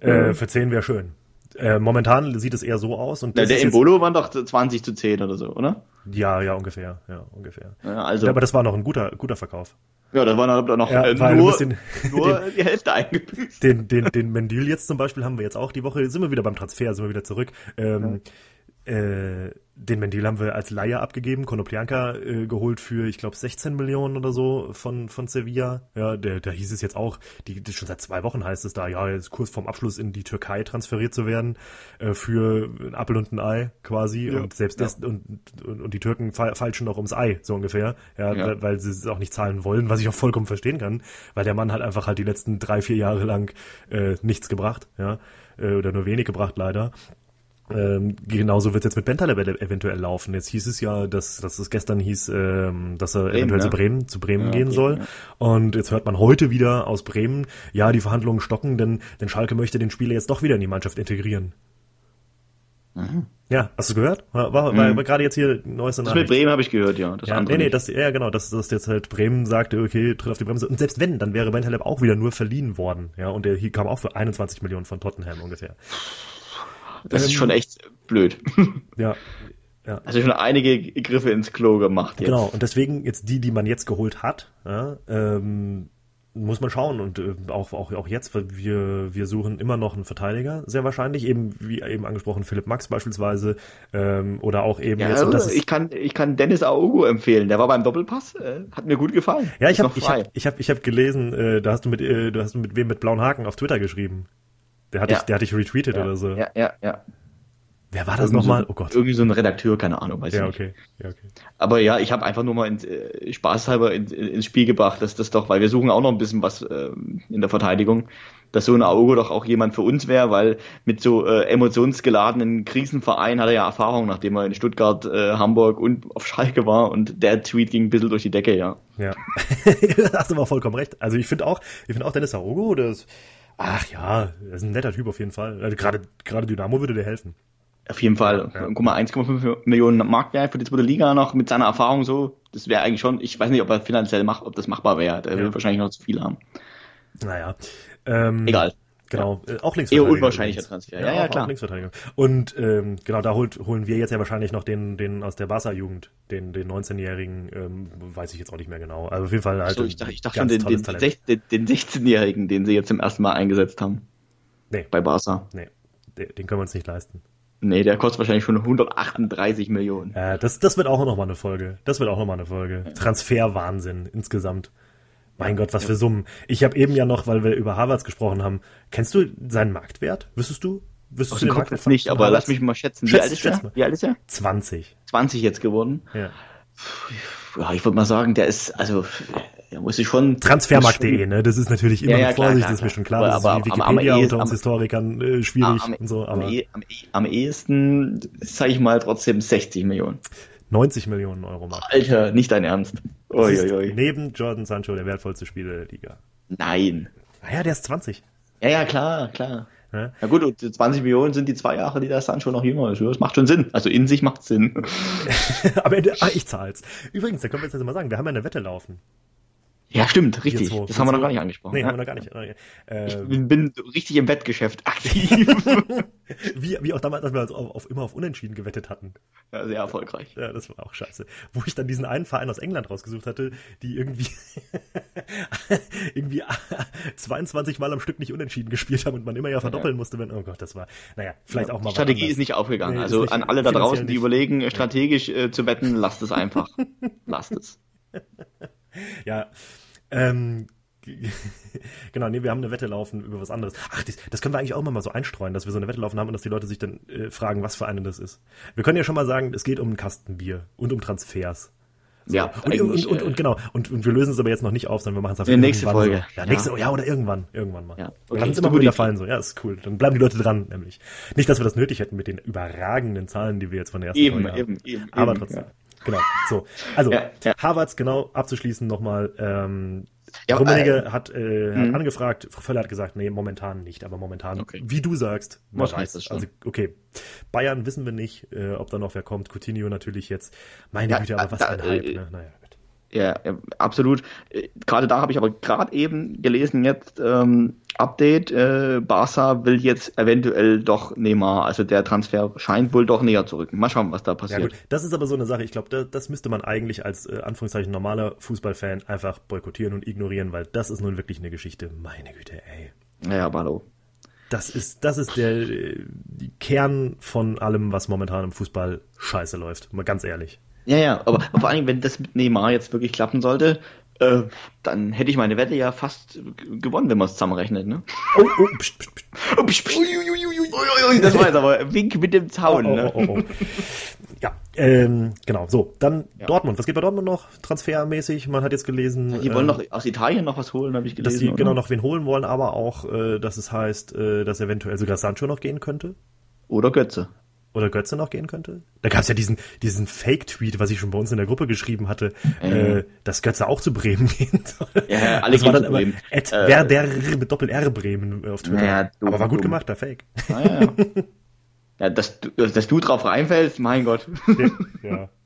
äh, für 10 wäre schön. Äh, momentan sieht es eher so aus. Und ja, der Embolo waren doch 20 zu 10 oder so, oder? Ja, ja, ungefähr. Ja, ungefähr. Ja, also, ja, aber das war noch ein guter, guter Verkauf. Ja, da waren dann noch ja, äh, nur, den, nur den, die Hälfte eingebüßt. Den, den, den Mendil jetzt zum Beispiel haben wir jetzt auch die Woche, sind wir wieder beim Transfer, sind wir wieder zurück. Ähm, äh, den Mendil haben wir als Laie abgegeben, Konoplianka äh, geholt für, ich glaube, 16 Millionen oder so von, von Sevilla. Ja, der, da hieß es jetzt auch, die, die, schon seit zwei Wochen heißt es da, ja, jetzt kurz vorm Abschluss in die Türkei transferiert zu werden, äh, für ein Appel und ein Ei quasi. Ja, und selbst ja. das, und, und, und die Türken fa falschen noch ums Ei, so ungefähr. Ja, ja. Weil, weil sie es auch nicht zahlen wollen, was ich auch vollkommen verstehen kann, weil der Mann hat einfach halt die letzten drei, vier Jahre lang äh, nichts gebracht, ja, äh, oder nur wenig gebracht leider. Ähm, genauso wird es jetzt mit Bentaleb eventuell laufen. Jetzt hieß es ja, dass, dass es gestern hieß, ähm, dass er Bremen, eventuell ne? zu Bremen, zu Bremen ja, gehen okay, soll. Ja. Und jetzt hört man heute wieder aus Bremen, ja, die Verhandlungen stocken, denn, denn Schalke möchte den Spieler jetzt doch wieder in die Mannschaft integrieren. Mhm. Ja, hast du gehört? War, war, war, mhm. gerade jetzt hier neueste Nachricht. Das mit Bremen habe ich gehört, ja. Das ja nee, nee, das, ja genau, dass, dass jetzt halt Bremen sagte, okay, tritt auf die Bremse. Und selbst wenn, dann wäre Bentaleb auch wieder nur verliehen worden. Ja, und der hier kam auch für 21 Millionen von Tottenham ungefähr. Das ähm, ist schon echt blöd. Ja. Ja. Also schon einige Griffe ins Klo gemacht jetzt. Genau, und deswegen jetzt die, die man jetzt geholt hat, ja, ähm, muss man schauen und äh, auch, auch, auch jetzt, weil wir, wir suchen immer noch einen Verteidiger, sehr wahrscheinlich, eben wie eben angesprochen, Philipp Max beispielsweise ähm, oder auch eben ja, jetzt. Also, ich, kann, ich kann Dennis Aogo empfehlen, der war beim Doppelpass, äh, hat mir gut gefallen. Ja, ich habe ich hab, ich hab, ich hab gelesen, äh, da hast du mit, äh, du hast mit wem mit blauen Haken auf Twitter geschrieben. Der hat, ja. dich, der hat dich retweetet ja, oder so. Ja, ja, ja. Wer war das nochmal? So, oh Gott. Irgendwie so ein Redakteur, keine Ahnung, weiß ja, okay. nicht. Ja, okay. Aber ja, ich habe einfach nur mal in, äh, spaßhalber in, in, ins Spiel gebracht, dass das doch, weil wir suchen auch noch ein bisschen was äh, in der Verteidigung, dass so ein Auge doch auch jemand für uns wäre, weil mit so äh, emotionsgeladenen Krisenvereinen hat er ja Erfahrung, nachdem er in Stuttgart, äh, Hamburg und auf Schalke war und der Tweet ging ein bisschen durch die Decke, ja. Ja, hast du mal vollkommen recht. Also ich finde auch, ich finde auch Dennis Aogo, das, ach ja, das ist ein netter Typ auf jeden Fall. Also gerade, gerade Dynamo würde dir helfen. Auf jeden Fall. Ja. Guck mal, 1,5 Millionen Marktwert für die zweite Liga noch mit seiner Erfahrung so. Das wäre eigentlich schon, ich weiß nicht, ob er finanziell macht, ob das machbar wäre. Der ja. will wahrscheinlich noch zu viel haben. Naja. Ähm, Egal. Genau, ja. äh, auch Linksverteidiger. Eher unwahrscheinlicher Transfer. Ja, ja, ja klar. Linksverteidiger. Und ähm, genau, da holt, holen wir jetzt ja wahrscheinlich noch den, den aus der Barca-Jugend, den, den 19-Jährigen, ähm, weiß ich jetzt auch nicht mehr genau. Also auf jeden Fall halt. So, ich dachte, ich dachte schon den, den, den, den 16-Jährigen, den sie jetzt zum ersten Mal eingesetzt haben. Nee. Bei Barca. Nee, den können wir uns nicht leisten. Nee, der kostet wahrscheinlich schon 138 Millionen. Ja, das, das wird auch noch mal eine Folge. Das wird auch noch mal eine Folge. Transferwahnsinn insgesamt. Mein Gott, was für Summen. Ich habe eben ja noch, weil wir über Harvards gesprochen haben, kennst du seinen Marktwert? Wüsstest du? Wüsstest du den Marktwert nicht, aber Harvards? lass mich mal schätzen. Wie, Schätz, alt ist er? Wie alt ist er? 20. 20 jetzt geworden? Ja. Ja, ich würde mal sagen, der ist, also ja, muss ich schon. Transfermarkt.de, ne? Das ist natürlich immer ja, ja, mit Vorsicht, klar, das ist mir schon klar. Aber, das ist wie Wikipedia am, am, unter uns Historikern äh, schwierig am, und so. Aber am, am, am ehesten, sage ich mal, trotzdem 60 Millionen. 90 Millionen Euro Markt. Alter, nicht dein Ernst. Oi, oi, oi. Neben Jordan Sancho der wertvollste Spieler der Liga. Nein. Naja, der ist 20. Ja, ja, klar, klar. Ja, Na gut, und 20 Millionen sind die zwei Jahre, die der Sancho noch jünger ist. Das macht schon Sinn. Also in sich macht Sinn. Aber ah, ich zahl's. Übrigens, da können wir jetzt mal sagen, wir haben ja eine Wette laufen. Ja, stimmt, richtig. Das haben wir noch gar nicht angesprochen. Nee, ja. haben wir noch gar nicht. Äh, ich bin richtig im Wettgeschäft aktiv. wie, wie auch damals, als wir auf, auf, immer auf Unentschieden gewettet hatten. Ja, sehr erfolgreich. Ja, das war auch scheiße. Wo ich dann diesen einen Verein aus England rausgesucht hatte, die irgendwie, irgendwie 22 Mal am Stück nicht unentschieden gespielt haben und man immer ja verdoppeln ja. musste, wenn, oh Gott, das war, naja, vielleicht ja, auch mal. Strategie ist nicht aufgegangen. Nee, also an alle da draußen, die nicht. überlegen, strategisch äh, zu wetten, lasst es einfach. lasst es. ja, ähm, genau, nee, wir haben eine Wette laufen über was anderes. Ach, das, das können wir eigentlich auch immer mal so einstreuen, dass wir so eine Wette laufen haben und dass die Leute sich dann äh, fragen, was für eine das ist. Wir können ja schon mal sagen, es geht um ein Kastenbier und um Transfers. So. Ja, und, und, und, und, genau. Und, und wir lösen es aber jetzt noch nicht auf, sondern wir machen es auf in der nächsten Folge. So. Ja, nächste, ja. ja, oder irgendwann, irgendwann mal. Ja. Okay, Kann es immer wieder fallen so. Ja, ist cool. Dann bleiben die Leute dran, nämlich. Nicht, dass wir das nötig hätten mit den überragenden Zahlen, die wir jetzt von der ersten eben, Folge haben. Eben, eben, aber eben, trotzdem. Ja. Genau. So. Also, ja, ja. Harvards, genau, abzuschließen nochmal. Ähm, ja, Rummenigge äh, hat, äh, hat mhm. angefragt, Frau Völler hat gesagt, nee, momentan nicht, aber momentan, okay. wie du sagst, was heißt das schon? Also, okay. Bayern wissen wir nicht, äh, ob da noch wer kommt. Coutinho natürlich jetzt. Meine Güte, aber was da, ein Hype, ne? Naja. Ja, absolut. Gerade da habe ich aber gerade eben gelesen jetzt ähm, Update. Äh, Barca will jetzt eventuell doch Neymar, also der Transfer scheint wohl doch näher zu rücken. Mal schauen, was da passiert. Ja, gut. Das ist aber so eine Sache. Ich glaube, das, das müsste man eigentlich als äh, Anführungszeichen normaler Fußballfan einfach boykottieren und ignorieren, weil das ist nun wirklich eine Geschichte. Meine Güte, ey. Ja, aber hallo. das ist, das ist der die Kern von allem, was momentan im Fußball scheiße läuft. Mal ganz ehrlich. Ja, ja, aber vor allem, wenn das mit Neymar jetzt wirklich klappen sollte, äh, dann hätte ich meine Wette ja fast gewonnen, wenn man es zusammenrechnet, ne? Oh, oh, pst, pst, pst. Oh, pst, pst. Ui, ui, ui, ui, das war jetzt aber Wink mit dem Zaun, oh, ne? Oh, oh, oh. Ja, ähm, genau. So, dann ja. Dortmund. Was geht bei Dortmund noch transfermäßig? Man hat jetzt gelesen. Die wollen äh, noch aus Italien noch was holen, habe ich gelesen. Dass sie genau noch wen holen wollen, aber auch, äh, dass es heißt, äh, dass eventuell sogar Sancho noch gehen könnte. Oder Götze. Oder Götze noch gehen könnte? Da gab es ja diesen, diesen Fake-Tweet, was ich schon bei uns in der Gruppe geschrieben hatte, mhm. äh, dass Götze auch zu Bremen gehen soll. Ja, alle das war dann immer Ed, äh, wer der mit Doppel-R Bremen auf Twitter. Ja, du, Aber war gut du. gemacht, der Fake. Ah, ja, ja. ja dass, du, dass du drauf reinfällst, mein Gott. ja.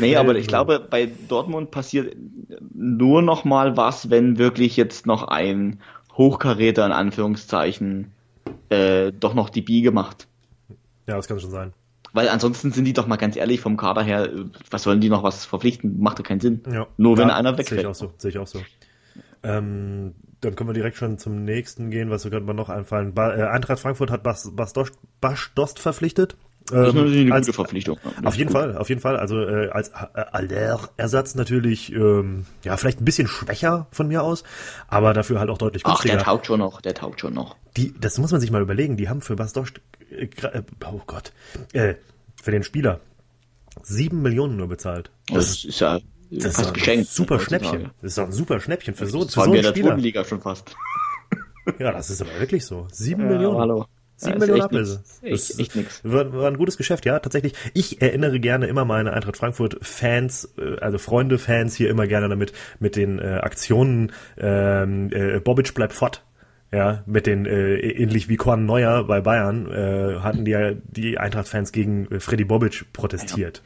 Nee, aber ich glaube, bei Dortmund passiert nur noch mal was, wenn wirklich jetzt noch ein Hochkaräter in Anführungszeichen äh, doch noch die Biege macht. Ja, das kann schon sein. Weil ansonsten sind die doch mal ganz ehrlich vom Kader her, was sollen die noch was verpflichten? Macht doch keinen Sinn. Ja. Nur wenn einer wegfällt. Sehe ich auch so, sehe ich auch so. Ähm, dann können wir direkt schon zum nächsten gehen, was könnte man noch einfallen. Ba äh, Eintracht Frankfurt hat Bas, Bas, Dost, Bas Dost verpflichtet. Das ist natürlich eine als, gute Verpflichtung. Auf jeden Fall, auf jeden Fall. Also äh, als äh, Aller-Ersatz natürlich, ähm, ja, vielleicht ein bisschen schwächer von mir aus, aber dafür halt auch deutlich günstiger. Ach, der taugt schon noch, der taugt schon noch. Die, das muss man sich mal überlegen, die haben für Bas Dost, äh, äh, oh Gott, äh, für den Spieler sieben Millionen nur bezahlt. Das, das ist ja das ist ein super Schnäppchen. Das ist doch ein super Schnäppchen für so, für so einen Spieler. Liga schon fast. Ja, das ist aber wirklich so. Sieben ja, Millionen. Hallo. Sieben ja, Millionen Ablöse. Echt, echt nix. War, war ein gutes Geschäft, ja, tatsächlich. Ich erinnere gerne immer meine Eintracht Frankfurt Fans, äh, also Freunde, Fans hier immer gerne damit, mit den äh, Aktionen ähm, äh, Bobic bleibt fort. Ja, mit den, äh, ähnlich wie Korn Neuer bei Bayern, äh, hatten die ja die Eintracht-Fans gegen äh, Freddy Bobic protestiert.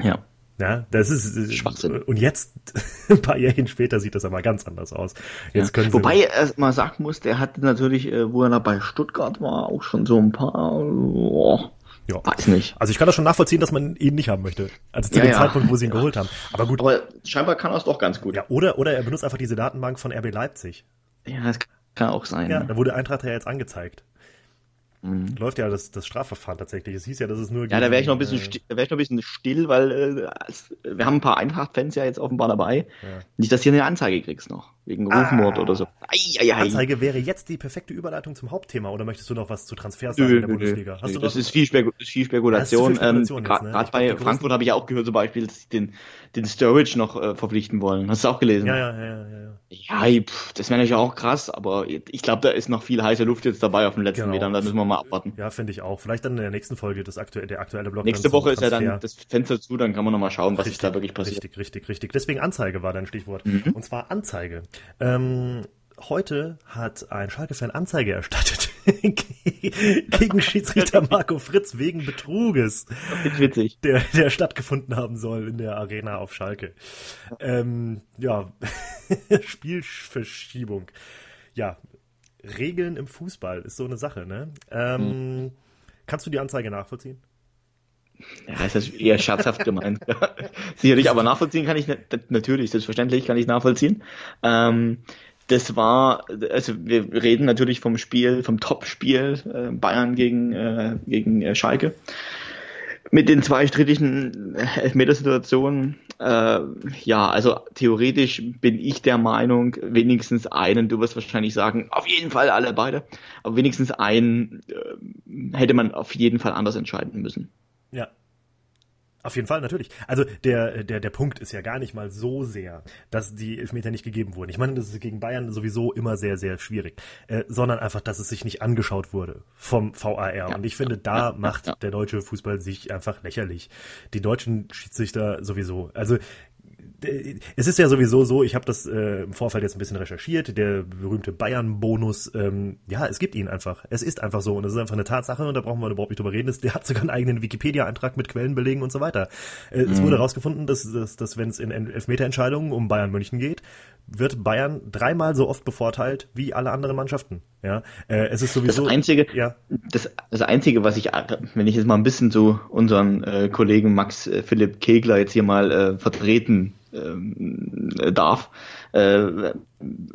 Ja. ja. Ja, das ist Schwachsinn. Und jetzt, ein paar Jährchen später, sieht das aber ganz anders aus. Jetzt ja. Wobei er mal sagen muss, der hatte natürlich, äh, wo er da bei Stuttgart war, auch schon so ein paar. Oh, ja. Weiß nicht. Also ich kann das schon nachvollziehen, dass man ihn nicht haben möchte. Also zu ja, dem ja. Zeitpunkt, wo sie ihn geholt haben. Aber gut. Aber scheinbar kann er es doch ganz gut. Ja, oder, oder er benutzt einfach diese Datenbank von RB Leipzig. Ja, das kann auch sein. Ja, da wurde Eintracht ja jetzt angezeigt. Mhm. Läuft ja das, das Strafverfahren tatsächlich. Es hieß ja, dass es nur. Ja, da wäre ich noch ein bisschen, äh, still, wär ich noch ein bisschen still, weil äh, wir haben ein paar Eintracht-Fans ja jetzt offenbar dabei. Ja. Nicht, dass du hier eine Anzeige kriegst noch. Wegen Rufmord ah. oder so. Ei, ei, ei. Anzeige wäre jetzt die perfekte Überleitung zum Hauptthema oder möchtest du noch was zu Transfers sagen nö, in der nö, Bundesliga? Nö, das, ist viel Spekul viel Spekulation. Ja, ähm, Gerade ne? bei Frankfurt habe ich ja auch gehört, zum Beispiel, dass sie den, den Sturridge noch äh, verpflichten wollen. Hast du auch gelesen? Ja, ja, ja, ja. ja. Ja, pff, das wäre natürlich auch krass, aber ich glaube, da ist noch viel heiße Luft jetzt dabei auf den letzten genau. Metern, da müssen wir mal abwarten. Ja, finde ich auch. Vielleicht dann in der nächsten Folge das aktu der aktuelle Blog. Nächste Woche ist ja dann das Fenster zu, dann kann man noch mal schauen, was richtig, da wirklich passiert. Richtig, richtig, richtig. Deswegen Anzeige war dein Stichwort. Mhm. Und zwar Anzeige. Ähm, heute hat ein Schalke-Fan Anzeige erstattet gegen Schiedsrichter Marco Fritz wegen Betruges. Der, der stattgefunden haben soll in der Arena auf Schalke. Ähm, ja, Spielverschiebung. Ja, Regeln im Fußball ist so eine Sache, ne? Ähm, mhm. Kannst du die Anzeige nachvollziehen? Ja, ist das eher scherzhaft gemeint. Sicherlich, aber nachvollziehen kann ich natürlich, selbstverständlich kann ich nachvollziehen. Ähm, das war, also wir reden natürlich vom Spiel, vom Top-Spiel äh, Bayern gegen, äh, gegen äh, Schalke. Mit den zwei strittigen Elfmetersituationen, äh, ja, also theoretisch bin ich der Meinung, wenigstens einen, du wirst wahrscheinlich sagen, auf jeden Fall alle beide, aber wenigstens einen äh, hätte man auf jeden Fall anders entscheiden müssen. Ja, auf jeden Fall, natürlich. Also der, der, der Punkt ist ja gar nicht mal so sehr, dass die Elfmeter nicht gegeben wurden. Ich meine, das ist gegen Bayern sowieso immer sehr, sehr schwierig. Äh, sondern einfach, dass es sich nicht angeschaut wurde vom VAR. Ja, Und ich finde, ja, da ja, macht der deutsche Fußball sich einfach lächerlich. Die deutschen Schiedsrichter sowieso. Also es ist ja sowieso so, ich habe das äh, im Vorfeld jetzt ein bisschen recherchiert, der berühmte Bayern-Bonus, ähm, ja, es gibt ihn einfach. Es ist einfach so und es ist einfach eine Tatsache und da brauchen wir überhaupt nicht drüber reden. Der hat sogar einen eigenen Wikipedia-Eintrag mit Quellenbelegen und so weiter. Äh, mhm. Es wurde herausgefunden, dass, dass, dass wenn es in Elfmeterentscheidungen um Bayern München geht, wird Bayern dreimal so oft bevorteilt wie alle anderen Mannschaften. Ja, äh, es ist sowieso. Das einzige, ja. das, das einzige, was ich, wenn ich jetzt mal ein bisschen so unseren äh, Kollegen Max äh, Philipp Kegler jetzt hier mal äh, vertreten ähm, darf, äh,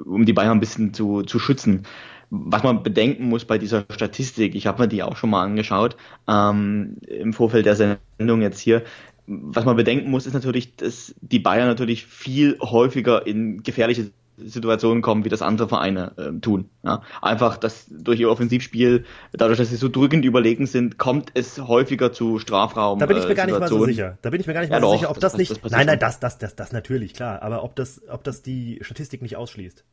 um die Bayern ein bisschen zu, zu schützen. was man bedenken muss bei dieser Statistik, ich habe mir die auch schon mal angeschaut, ähm, im Vorfeld der Sendung jetzt hier, was man bedenken muss, ist natürlich, dass die Bayern natürlich viel häufiger in gefährliche Situationen kommen, wie das andere Vereine äh, tun. Ja. Einfach, dass durch ihr Offensivspiel, dadurch, dass sie so drückend überlegen sind, kommt es häufiger zu Strafraum. Da bin ich mir gar nicht mal so sicher. Da bin ich mir gar nicht ja, mal so sicher, ob das, das nicht. Das nein, nein, das, das, das, das natürlich klar. Aber ob das, ob das die Statistik nicht ausschließt.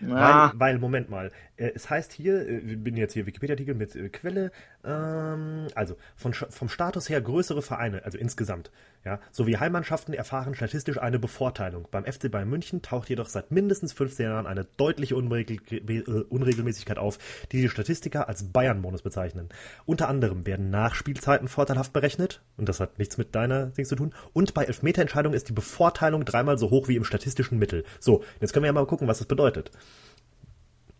Weil, weil, Moment mal, äh, es heißt hier, äh, ich bin jetzt hier Wikipedia-Artikel mit äh, Quelle, ähm, also von, vom Status her größere Vereine, also insgesamt, ja, sowie Heimmannschaften erfahren statistisch eine Bevorteilung. Beim FC Bayern München taucht jedoch seit mindestens 15 Jahren eine deutliche äh, Unregelmäßigkeit auf, die die Statistiker als Bayern-Bonus bezeichnen. Unter anderem werden Nachspielzeiten vorteilhaft berechnet, und das hat nichts mit deiner Dings zu tun, und bei Elfmeterentscheidungen ist die Bevorteilung dreimal so hoch wie im statistischen Mittel. So, jetzt können wir ja mal gucken, was das bedeutet.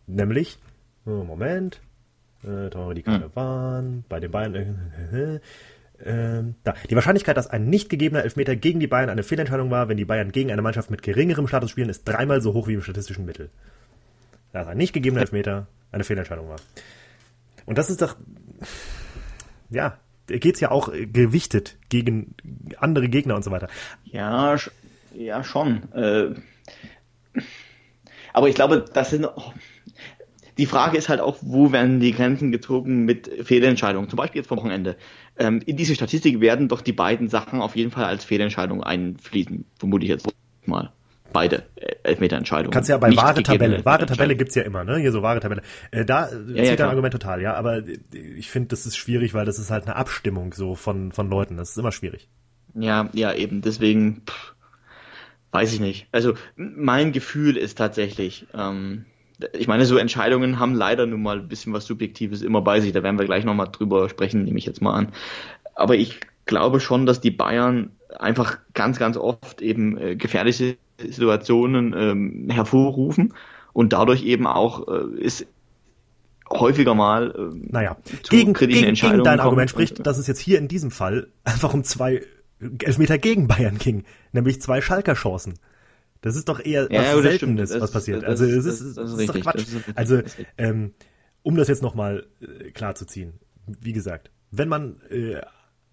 Nämlich, oh, Moment, äh, die keine hm. waren, bei den Bayern, äh, äh, da. Die Wahrscheinlichkeit, dass ein nicht gegebener Elfmeter gegen die Bayern eine Fehlentscheidung war, wenn die Bayern gegen eine Mannschaft mit geringerem Status spielen, ist dreimal so hoch wie im statistischen Mittel. Dass ein nicht gegebener Elfmeter eine Fehlentscheidung war. Und das ist doch, ja, geht's ja auch gewichtet gegen andere Gegner und so weiter. Ja, ja schon. Äh, aber ich glaube, das sind, oh, die Frage ist halt auch, wo werden die Grenzen gezogen mit Fehlentscheidungen? Zum Beispiel jetzt vom Wochenende. Ähm, in diese Statistik werden doch die beiden Sachen auf jeden Fall als Fehlentscheidung einfließen, vermute ich jetzt mal. Beide äh, Elfmeterentscheidungen. Kannst ja bei wahre Tabelle. Wahre Tabelle gibt's ja immer, ne? Hier so wahre Tabelle. Äh, da ja, zieht ja, dein Argument total, ja. Aber ich finde, das ist schwierig, weil das ist halt eine Abstimmung so von, von Leuten. Das ist immer schwierig. Ja, ja, eben. Deswegen, pff, weiß ich nicht. Also, mein Gefühl ist tatsächlich, ähm, ich meine, so Entscheidungen haben leider nun mal ein bisschen was Subjektives immer bei sich. Da werden wir gleich nochmal drüber sprechen, nehme ich jetzt mal an. Aber ich glaube schon, dass die Bayern einfach ganz, ganz oft eben äh, gefährliche Situationen ähm, hervorrufen und dadurch eben auch äh, ist häufiger mal äh, naja, gegen, gegen, gegen dein Argument spricht, dass es jetzt hier in diesem Fall einfach um zwei Elfmeter gegen Bayern ging, nämlich zwei Schalker Chancen. Das ist doch eher ja, was Seltenes, was passiert. also es ist, ist, ist, ist doch Quatsch. also ähm, um das jetzt nochmal äh, klar zu ziehen, wie gesagt, wenn man äh,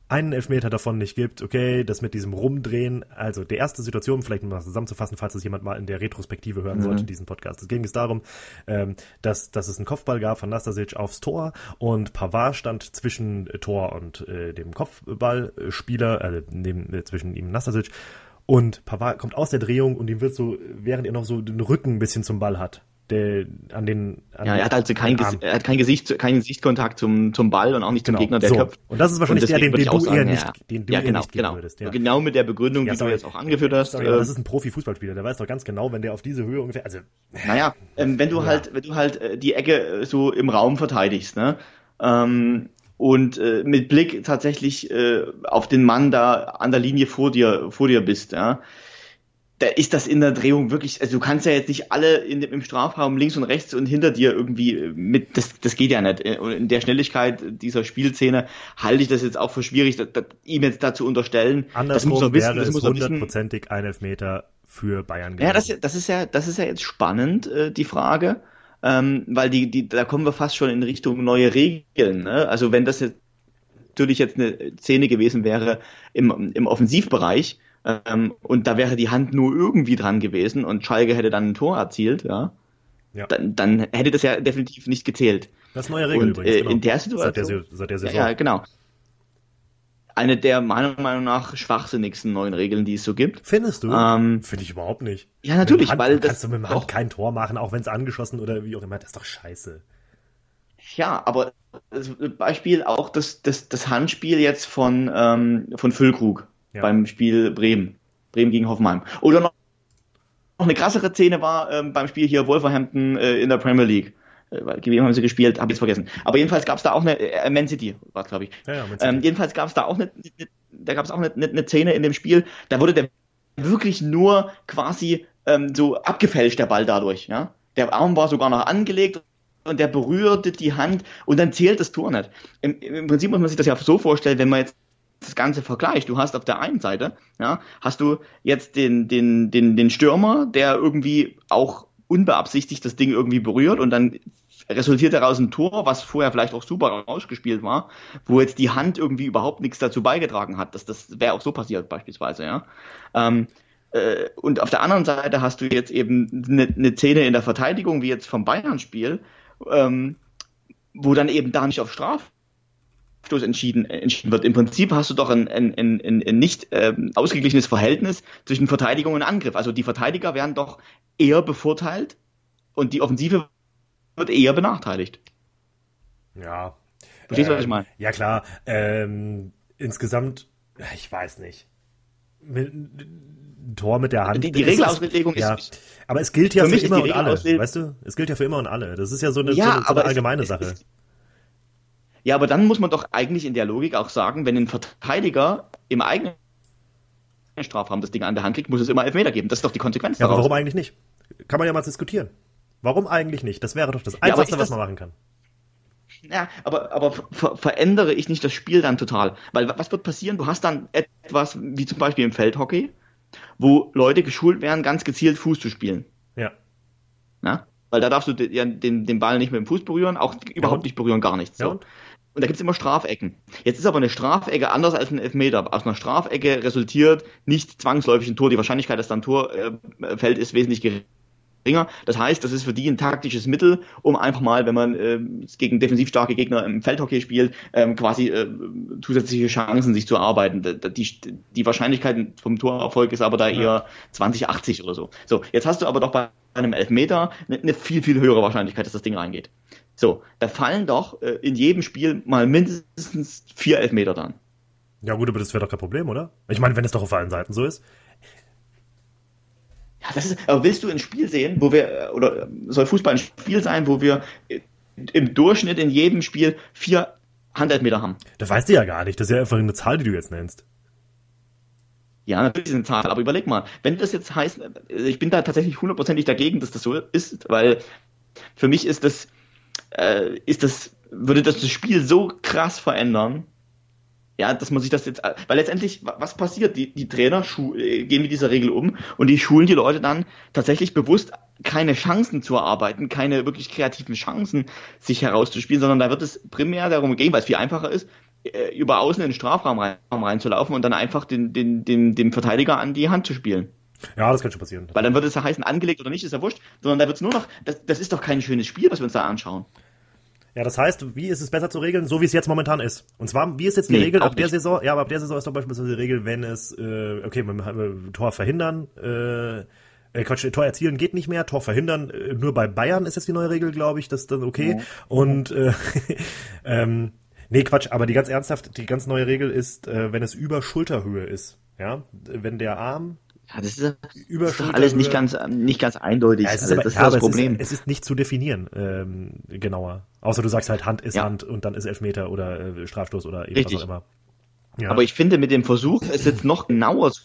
einen Elfmeter davon nicht gibt, okay, das mit diesem Rumdrehen, also der erste Situation, vielleicht um das zusammenzufassen, falls das jemand mal in der Retrospektive hören mhm. sollte, diesen Podcast. Es ging es darum, ähm, dass, dass es einen Kopfball gab von Nastasic aufs Tor und Pavard stand zwischen Tor und äh, dem Kopfballspieler, äh, neben, äh, zwischen ihm und Nastasic und Pavard kommt aus der Drehung und ihm wird so, während er noch so den Rücken ein bisschen zum Ball hat, der an den an ja er hat also kein, er hat kein Gesicht keinen Gesichtskontakt zum zum Ball und auch nicht zum genau, Gegner der so. köpft und das ist wahrscheinlich der den, den du sagen, eher nicht ja. den du ja, genau, eher nicht genau. würdest ja. genau mit der Begründung ja, die sorry, du jetzt auch angeführt hast sorry, äh, das ist ein Profi-Fußballspieler der weiß doch ganz genau wenn der auf diese Höhe ungefähr also naja ähm, wenn du halt wenn du halt äh, die Ecke äh, so im Raum verteidigst ne ähm, und äh, mit Blick tatsächlich äh, auf den Mann da an der Linie vor dir vor dir bist ja da ist das in der Drehung wirklich, also du kannst ja jetzt nicht alle in, im Strafraum links und rechts und hinter dir irgendwie mit, das, das geht ja nicht. Und in der Schnelligkeit dieser Spielszene halte ich das jetzt auch für schwierig, das, das, ihm jetzt da zu unterstellen. Andersrum das muss er wissen, wäre das muss es hundertprozentig ein Elfmeter für Bayern gewesen. Ja, das, das ist ja, das ist ja jetzt spannend, äh, die Frage, ähm, weil die, die, da kommen wir fast schon in Richtung neue Regeln. Ne? Also wenn das jetzt natürlich jetzt eine Szene gewesen wäre im, im Offensivbereich, ähm, und da wäre die Hand nur irgendwie dran gewesen und Schalke hätte dann ein Tor erzielt, ja. ja. Dann, dann hätte das ja definitiv nicht gezählt. Das ist neue Regel und, übrigens. Äh, genau. In der Situation. Seit der, seit der Saison. Ja, ja, genau. Eine der meiner Meinung nach schwachsinnigsten neuen Regeln, die es so gibt. Findest du? Ähm, Finde ich überhaupt nicht. Ja, natürlich, Hand, weil das. Kannst du mit dem Hand kein Tor machen, auch wenn es angeschossen oder wie auch immer. Das ist doch scheiße. Ja, aber Beispiel auch das, das, das Handspiel jetzt von, ähm, von Füllkrug ja. beim Spiel Bremen. Bremen gegen Hoffenheim. Oder noch, noch eine krassere Szene war ähm, beim Spiel hier Wolverhampton äh, in der Premier League. Äh, gegen haben sie gespielt, habe ich vergessen. Aber jedenfalls gab es da auch eine, äh, Man City war glaube ich. Ja, ja, ähm, jedenfalls gab es da auch eine, eine da gab es auch eine, eine, Szene in dem Spiel, da wurde der wirklich nur quasi ähm, so abgefälscht, der Ball dadurch. Ja? Der Arm war sogar noch angelegt und der berührte die Hand und dann zählt das Tor nicht. Im, Im, Prinzip muss man sich das ja so vorstellen, wenn man jetzt das Ganze vergleicht. Du hast auf der einen Seite, ja, hast du jetzt den, den, den, den Stürmer, der irgendwie auch unbeabsichtigt das Ding irgendwie berührt und dann resultiert daraus ein Tor, was vorher vielleicht auch super rausgespielt war, wo jetzt die Hand irgendwie überhaupt nichts dazu beigetragen hat. Das, das wäre auch so passiert beispielsweise, ja. Ähm, äh, und auf der anderen Seite hast du jetzt eben eine, eine Szene in der Verteidigung, wie jetzt vom Bayern-Spiel, ähm, wo dann eben da nicht auf Strafstoß entschieden, äh, entschieden wird. Im Prinzip hast du doch ein, ein, ein, ein nicht ähm, ausgeglichenes Verhältnis zwischen Verteidigung und Angriff. Also die Verteidiger werden doch eher bevorteilt und die Offensive wird eher benachteiligt. Ja. Verstehst du, was ich meine? Ja, klar. Ähm, insgesamt, ich weiß nicht. Mit, ein Tor mit der Hand. Die, die Regelauslegung ist, ja. Aber es gilt ja für, für immer und alle, weißt du? Es gilt ja für immer und alle. Das ist ja so eine, ja, so eine, so eine allgemeine es, Sache. Es, ja, aber dann muss man doch eigentlich in der Logik auch sagen, wenn ein Verteidiger im eigenen Strafraum das Ding an der Hand kriegt, muss es immer Elfmeter geben. Das ist doch die Konsequenz ja, daraus. Aber warum eigentlich nicht? Kann man ja mal diskutieren. Warum eigentlich nicht? Das wäre doch das Einzige, ja, was man machen kann. Ja, aber, aber ver verändere ich nicht das Spiel dann total. Weil was wird passieren? Du hast dann etwas wie zum Beispiel im Feldhockey, wo Leute geschult werden, ganz gezielt Fuß zu spielen. Ja. Na? Weil da darfst du den, den, den Ball nicht mit dem Fuß berühren, auch ja. überhaupt nicht berühren, gar nichts. So. Ja. Und? da gibt's immer Strafecken. Jetzt ist aber eine Strafecke anders als ein Elfmeter. Aus einer Strafecke resultiert nicht zwangsläufig ein Tor. Die Wahrscheinlichkeit, dass da ein Tor äh, fällt, ist wesentlich geringer. Das heißt, das ist für die ein taktisches Mittel, um einfach mal, wenn man äh, gegen defensiv starke Gegner im Feldhockey spielt, ähm, quasi äh, zusätzliche Chancen sich zu erarbeiten. Die, die Wahrscheinlichkeit vom Torerfolg ist aber da eher 20, 80 oder so. So, jetzt hast du aber doch bei einem Elfmeter eine, eine viel, viel höhere Wahrscheinlichkeit, dass das Ding reingeht. So, da fallen doch äh, in jedem Spiel mal mindestens vier Elfmeter dann. Ja gut, aber das wäre doch kein Problem, oder? Ich meine, wenn es doch auf allen Seiten so ist. Ja, das ist, aber willst du ein Spiel sehen, wo wir, oder soll Fußball ein Spiel sein, wo wir im Durchschnitt in jedem Spiel vier Handeltmeter haben? Das weißt du ja gar nicht. Das ist ja einfach eine Zahl, die du jetzt nennst. Ja, natürlich ist eine Zahl, aber überleg mal, wenn das jetzt heißt, ich bin da tatsächlich hundertprozentig dagegen, dass das so ist, weil für mich ist das, äh, ist das, würde das das Spiel so krass verändern, ja, dass man sich das jetzt, weil letztendlich, was passiert? Die, die Trainer äh, gehen mit dieser Regel um und die schulen die Leute dann tatsächlich bewusst keine Chancen zu erarbeiten, keine wirklich kreativen Chancen sich herauszuspielen, sondern da wird es primär darum gehen, weil es viel einfacher ist, äh, über außen in den Strafraum rein, reinzulaufen und dann einfach den, den, den, dem Verteidiger an die Hand zu spielen. Ja, das kann schon passieren. Weil dann würde es ja heißen, angelegt oder nicht, ist ja wurscht, sondern da wird es nur noch, das, das ist doch kein schönes Spiel, was wir uns da anschauen. Ja, das heißt, wie ist es besser zu regeln, so wie es jetzt momentan ist? Und zwar, wie ist jetzt die nee, Regel ab der Saison? Ja, aber ab der Saison ist doch beispielsweise die Regel, wenn es, äh, okay, Tor verhindern, äh, äh, Quatsch, Tor erzielen geht nicht mehr, Tor verhindern, äh, nur bei Bayern ist jetzt die neue Regel, glaube ich, das ist dann okay. Ja. Und äh, ähm, nee, Quatsch, aber die ganz ernsthaft, die ganz neue Regel ist, äh, wenn es über Schulterhöhe ist. Ja, wenn der Arm ja, das ist, das ist alles nicht ganz, nicht ganz eindeutig. Ja, es ist, aber, das ist ja, das Problem. Es ist, es ist, nicht zu definieren, ähm, genauer. Außer du sagst halt, Hand ist ja. Hand und dann ist Elfmeter oder äh, Strafstoß oder eben was auch immer. Ja. Aber ich finde, mit dem Versuch, es jetzt noch genauer zu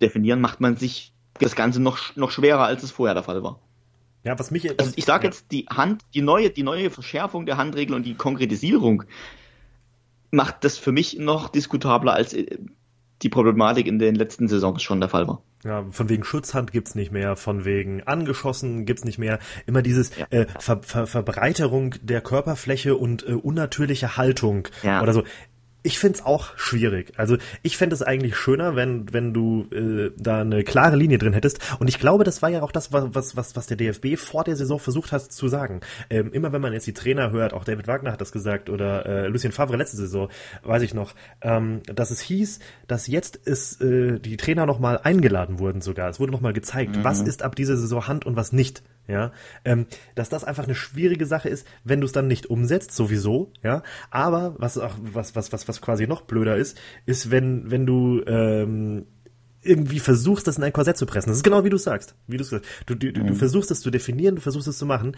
definieren, macht man sich das Ganze noch, noch schwerer, als es vorher der Fall war. Ja, was mich. Also ich sage ja. jetzt, die Hand, die neue, die neue Verschärfung der Handregel und die Konkretisierung macht das für mich noch diskutabler als äh, die Problematik in den letzten Saisons schon der Fall war. Ja, von wegen Schutzhand gibt's nicht mehr, von wegen angeschossen gibt's nicht mehr. Immer dieses ja. äh, Ver Ver Verbreiterung der Körperfläche und äh, unnatürliche Haltung ja. oder so ich find's auch schwierig. Also ich fände es eigentlich schöner, wenn, wenn du äh, da eine klare Linie drin hättest. Und ich glaube, das war ja auch das, was, was, was der DFB vor der Saison versucht hat zu sagen. Ähm, immer wenn man jetzt die Trainer hört, auch David Wagner hat das gesagt oder äh, Lucien Favre letzte Saison, weiß ich noch, ähm, dass es hieß, dass jetzt ist äh, die Trainer nochmal eingeladen wurden sogar. Es wurde nochmal gezeigt, mhm. was ist ab dieser Saison Hand und was nicht. Ja, ähm, dass das einfach eine schwierige Sache ist, wenn du es dann nicht umsetzt, sowieso, ja. Aber was auch was was was was quasi noch blöder ist, ist wenn wenn du ähm, irgendwie versuchst, das in ein Korsett zu pressen. Das ist genau wie du sagst, wie du sagst. Du du, mhm. du versuchst es zu definieren, du versuchst es zu machen.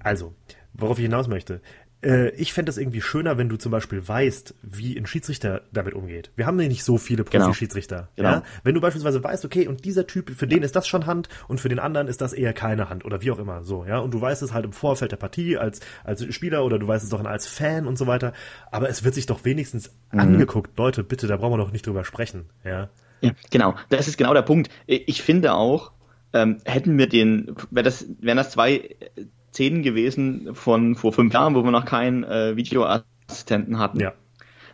Also, worauf ich hinaus möchte, äh, ich fände es irgendwie schöner, wenn du zum Beispiel weißt, wie ein Schiedsrichter damit umgeht. Wir haben ja nicht so viele genau. Profi-Schiedsrichter. Genau. Ja? Wenn du beispielsweise weißt, okay, und dieser Typ, für den ist das schon Hand und für den anderen ist das eher keine Hand oder wie auch immer so, ja. Und du weißt es halt im Vorfeld der Partie als, als Spieler oder du weißt es doch als Fan und so weiter. Aber es wird sich doch wenigstens mhm. angeguckt. Leute, bitte, da brauchen wir doch nicht drüber sprechen, ja. Ja, genau. Das ist genau der Punkt. Ich finde auch, ähm, hätten wir den, wäre das, wären das zwei Szenen gewesen von vor fünf Jahren, wo wir noch keinen äh, Videoassistenten hatten. Ja.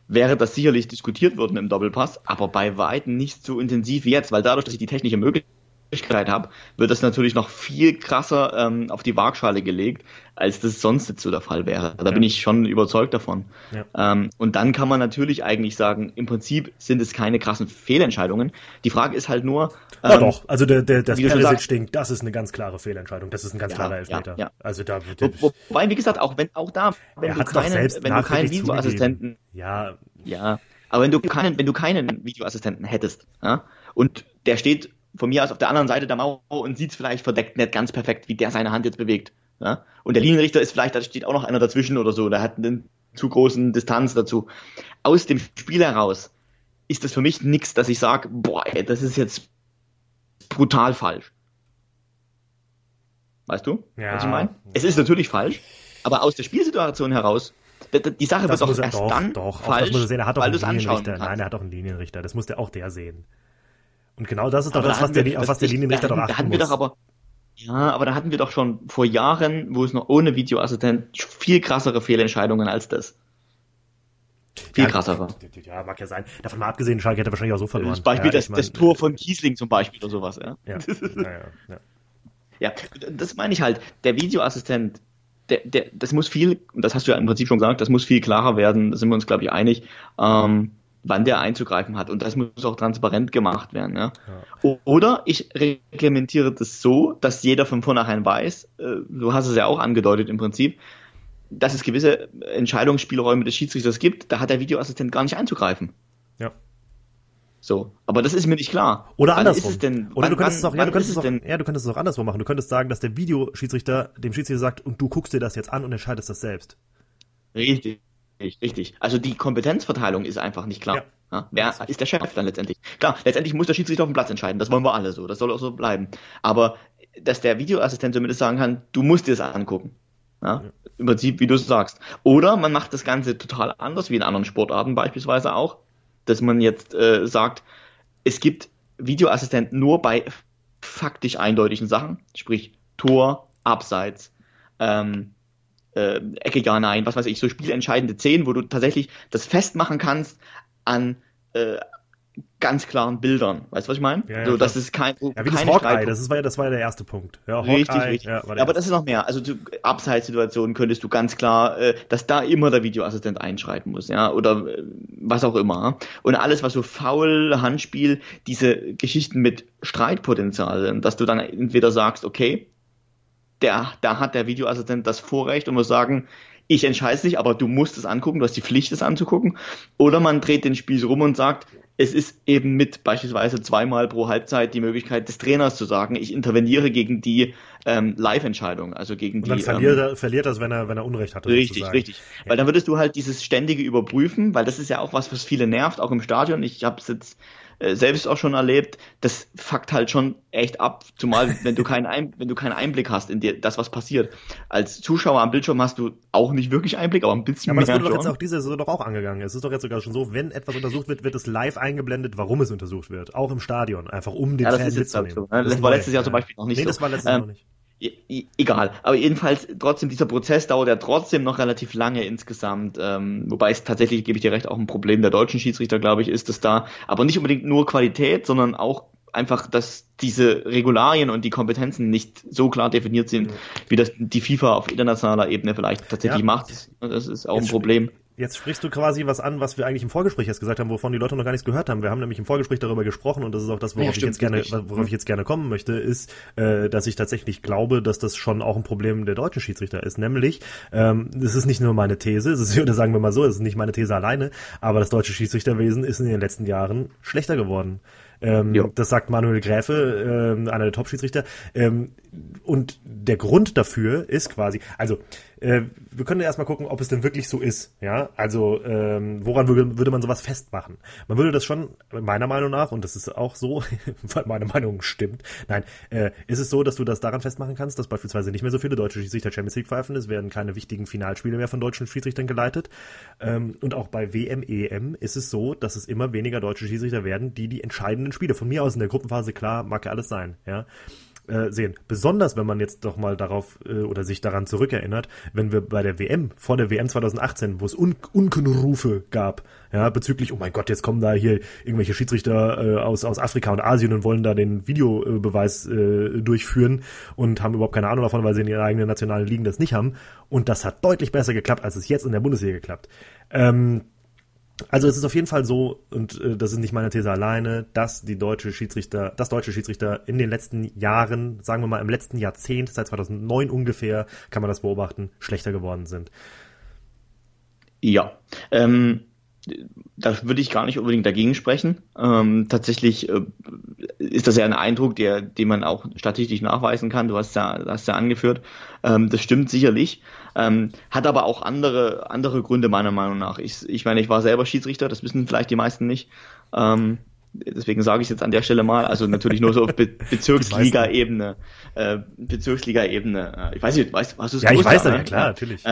Wäre das sicherlich diskutiert worden im Doppelpass, aber bei Weitem nicht so intensiv wie jetzt, weil dadurch, dass ich die technische Möglichkeit habe, wird das natürlich noch viel krasser ähm, auf die Waagschale gelegt, als das sonst jetzt so der Fall wäre. Da Ja. bin ich schon überzeugt davon. Ja. Ähm, und dann kann man natürlich eigentlich sagen, im Prinzip sind es keine krassen Fehlentscheidungen. Die Frage ist halt nur, Ja, ähm, doch. Also der, der, das Perisic-Ding, das ist eine ganz klare Fehlentscheidung. Das ist ein ganz Ja, klarer Elfmeter. Also da Wo, wobei, wie gesagt, auch wenn auch da, wenn du keinen, wenn du keinen Videoassistenten. Ja, ja, aber wenn du keinen, wenn du keinen Videoassistenten hättest, ja, und der steht von mir aus auf der anderen Seite der Mauer und sieht vielleicht verdeckt nicht ganz perfekt, wie der seine Hand jetzt bewegt, ja, und der Linienrichter ist vielleicht, da steht auch noch einer dazwischen oder so, der hat einen zu großen Distanz dazu. Aus dem Spiel heraus ist das für mich nichts, dass ich sage, boah, ey, das ist jetzt brutal falsch. Weißt du, Ja. was ich meine? Es ist natürlich falsch, aber aus der Spielsituation heraus, die Sache das wird doch er erst doch, dann doch. Auch falsch, das muss er sehen. Er hat doch weil einen es Linienrichter. Nein, er hat doch einen Linienrichter. Das muss der auch der sehen. Und genau das ist doch Aber das, da was der, wir- auf was der ich- Linienrichter doch hatten- da achten hatten wir muss. doch aber ja, aber da hatten wir doch schon vor Jahren, wo es noch ohne Videoassistent viel krassere Fehlentscheidungen als das. Viel Ja, krassere. Ja, mag ja sein. Davon mal abgesehen, Schalke hätte wahrscheinlich auch so verloren. Das Beispiel, ja, das, mein, das Tor von Kiesling zum Beispiel oder sowas, ja. Ja, ja, ja, das meine ich halt. Der Videoassistent, der, der, das muss viel, das hast du ja im Prinzip schon gesagt, das muss viel klarer werden, da sind wir uns, glaube ich, einig, ähm, wann der einzugreifen hat. Und das muss auch transparent gemacht werden. Ja? O- Oder ich reglementiere das so, dass jeder von vornherein weiß, äh, du hast es ja auch angedeutet im Prinzip, dass es gewisse Entscheidungsspielräume des Schiedsrichters gibt, da hat der Videoassistent gar nicht einzugreifen. Ja. So, aber das ist mir nicht klar. Oder Wann andersrum. Ist es denn, Oder du wann- könntest es auch, ja, wann du könntest ist es auch, denn, ja, du könntest es auch andersrum machen. Du könntest sagen, dass der Videoschiedsrichter dem Schiedsrichter sagt, und du guckst dir das jetzt an und entscheidest das selbst. Richtig, richtig. Also die Kompetenzverteilung ist einfach nicht klar. Ja. Ja. wer ist der Chef dann letztendlich? Klar, letztendlich muss der Schiedsrichter auf dem Platz entscheiden. Das wollen wir alle so. Das soll auch so bleiben. Aber dass der Videoassistent zumindest sagen kann, du musst dir das angucken. Ja? Im Prinzip, wie du es sagst. Oder man macht das Ganze total anders, wie in anderen Sportarten beispielsweise auch, dass man jetzt äh, sagt, es gibt Videoassistenten nur bei faktisch eindeutigen Sachen, sprich Tor, Abseits, ähm, äh, Ecke ja, nein, was weiß ich, so spielentscheidende Szenen, wo du tatsächlich das festmachen kannst an äh, ganz klaren Bildern. Weißt du, was ich meine? Ja, ja, so, das ist kein, wo Ja, wie das Hawkeye, das ist, war ja, das war ja der erste Punkt. Ja, Richtig, Hawkeye, richtig. Ja, war der aber das ist noch mehr. Also du, Abseitssituationen könntest du ganz klar, äh, dass da immer der Videoassistent einschreiten muss, ja, oder äh, was auch immer. ja. Und alles, was so faul, Handspiel, diese Geschichten mit Streitpotenzial, dass du dann entweder sagst, okay, der, da hat der Videoassistent das Vorrecht und muss sagen, ich entscheide es nicht, aber du musst es angucken, du hast die Pflicht, es anzugucken. Oder man dreht den Spieß rum und sagt, es ist eben mit beispielsweise zweimal pro Halbzeit die Möglichkeit des Trainers zu sagen, ich interveniere gegen die ähm, Live-Entscheidung, also gegen Und dann die. verliert, ähm, er, verliert das, wenn er, wenn er Unrecht hatte. Richtig, sozusagen. richtig. Weil dann würdest du halt dieses ständige Überprüfen, weil das ist ja auch was, was viele nervt, auch im Stadion. Ich habe es jetzt selbst auch schon erlebt. Das fuckt halt schon echt ab, zumal wenn du keinen Ein wenn du keinen Einblick hast in dir, das was passiert. Als Zuschauer am Bildschirm hast du auch nicht wirklich Einblick, aber ein bisschen Ja, aber das mehr wurde doch jetzt auch diese Saison doch auch angegangen. Es ist doch jetzt sogar schon so, wenn etwas untersucht wird, wird es live eingeblendet, warum es untersucht wird. Auch im Stadion. Einfach um den Ja, das Fan ist jetzt ich, mitzunehmen. so, ne? Das ist war letztes Jahr zum Beispiel noch nicht nee, so. das war letztes Ähm, Jahr noch nicht. Egal, aber jedenfalls trotzdem dieser Prozess dauert ja trotzdem noch relativ lange insgesamt, ähm, wobei es tatsächlich, gebe ich dir recht, auch ein Problem der deutschen Schiedsrichter, glaube ich, ist, dass da aber nicht unbedingt nur Qualität, sondern auch einfach, dass diese Regularien und die Kompetenzen nicht so klar definiert sind, wie das die FIFA auf internationaler Ebene vielleicht tatsächlich Ja. macht. Das ist auch ein Jetzt Problem. Jetzt sprichst du quasi was an, was wir eigentlich im Vorgespräch jetzt gesagt haben, wovon die Leute noch gar nichts gehört haben. Wir haben nämlich im Vorgespräch darüber gesprochen und das ist auch das, worauf Ja, ich jetzt gerne, worauf ich jetzt gerne kommen möchte, ist, äh, dass ich tatsächlich glaube, dass das schon auch ein Problem der deutschen Schiedsrichter ist. Nämlich, ähm, das ist nicht nur meine These, es ist, oder sagen wir mal so, es ist nicht meine These alleine, aber das deutsche Schiedsrichterwesen ist in den letzten Jahren schlechter geworden. Ähm, das sagt Manuel Gräfe, ähm, einer der Top-Schiedsrichter. Ähm, und der Grund dafür ist quasi, also äh, wir können ja erstmal gucken, ob es denn wirklich so ist. Ja, also ähm, woran würde, würde man sowas festmachen? Man würde das schon, meiner Meinung nach, und das ist auch so, weil meine Meinung stimmt, nein, äh, ist es so, dass du das daran festmachen kannst, dass beispielsweise nicht mehr so viele deutsche Schiedsrichter Champions League pfeifen, es werden keine wichtigen Finalspiele mehr von deutschen Schiedsrichtern geleitet. Ähm, und auch bei WM, EM ist es so, dass es immer weniger deutsche Schiedsrichter werden, die die entscheidenden Spiele, von mir aus in der Gruppenphase, klar, mag ja alles sein, ja, äh, sehen. Besonders, wenn man jetzt doch mal darauf äh, oder sich daran zurückerinnert, wenn wir bei der WM, vor der WM 2018, wo es Un Unkenrufe gab, ja, bezüglich, oh mein Gott, jetzt kommen da hier irgendwelche Schiedsrichter äh, aus, aus Afrika und Asien und wollen da den Videobeweis äh, durchführen und haben überhaupt keine Ahnung davon, weil sie in ihren eigenen nationalen Ligen das nicht haben. Und das hat deutlich besser geklappt, als es jetzt in der Bundesliga geklappt. Ähm, also es ist auf jeden Fall so, und äh, das ist nicht meine These alleine, dass die deutsche Schiedsrichter, dass deutsche Schiedsrichter in den letzten Jahren, sagen wir mal im letzten Jahrzehnt, seit 2009 ungefähr, kann man das beobachten, schlechter geworden sind. Ja, ähm, da würde ich gar nicht unbedingt dagegen sprechen. Ähm, tatsächlich äh, ist das ja ein Eindruck, der, den man auch statistisch nachweisen kann. Du hast ja, hast ja angeführt. Ähm, das stimmt sicherlich. Ähm, hat aber auch andere, andere Gründe meiner Meinung nach. Ich, ich meine, ich war selber Schiedsrichter, das wissen vielleicht die meisten nicht. Ähm, deswegen sage ich es jetzt an der Stelle mal, also natürlich nur so auf Be Bezirksliga-Ebene. Äh, Bezirksliga-Ebene. Ich weiß nicht, weißt, hast du es Ja, ich weiß das, ja klar, natürlich.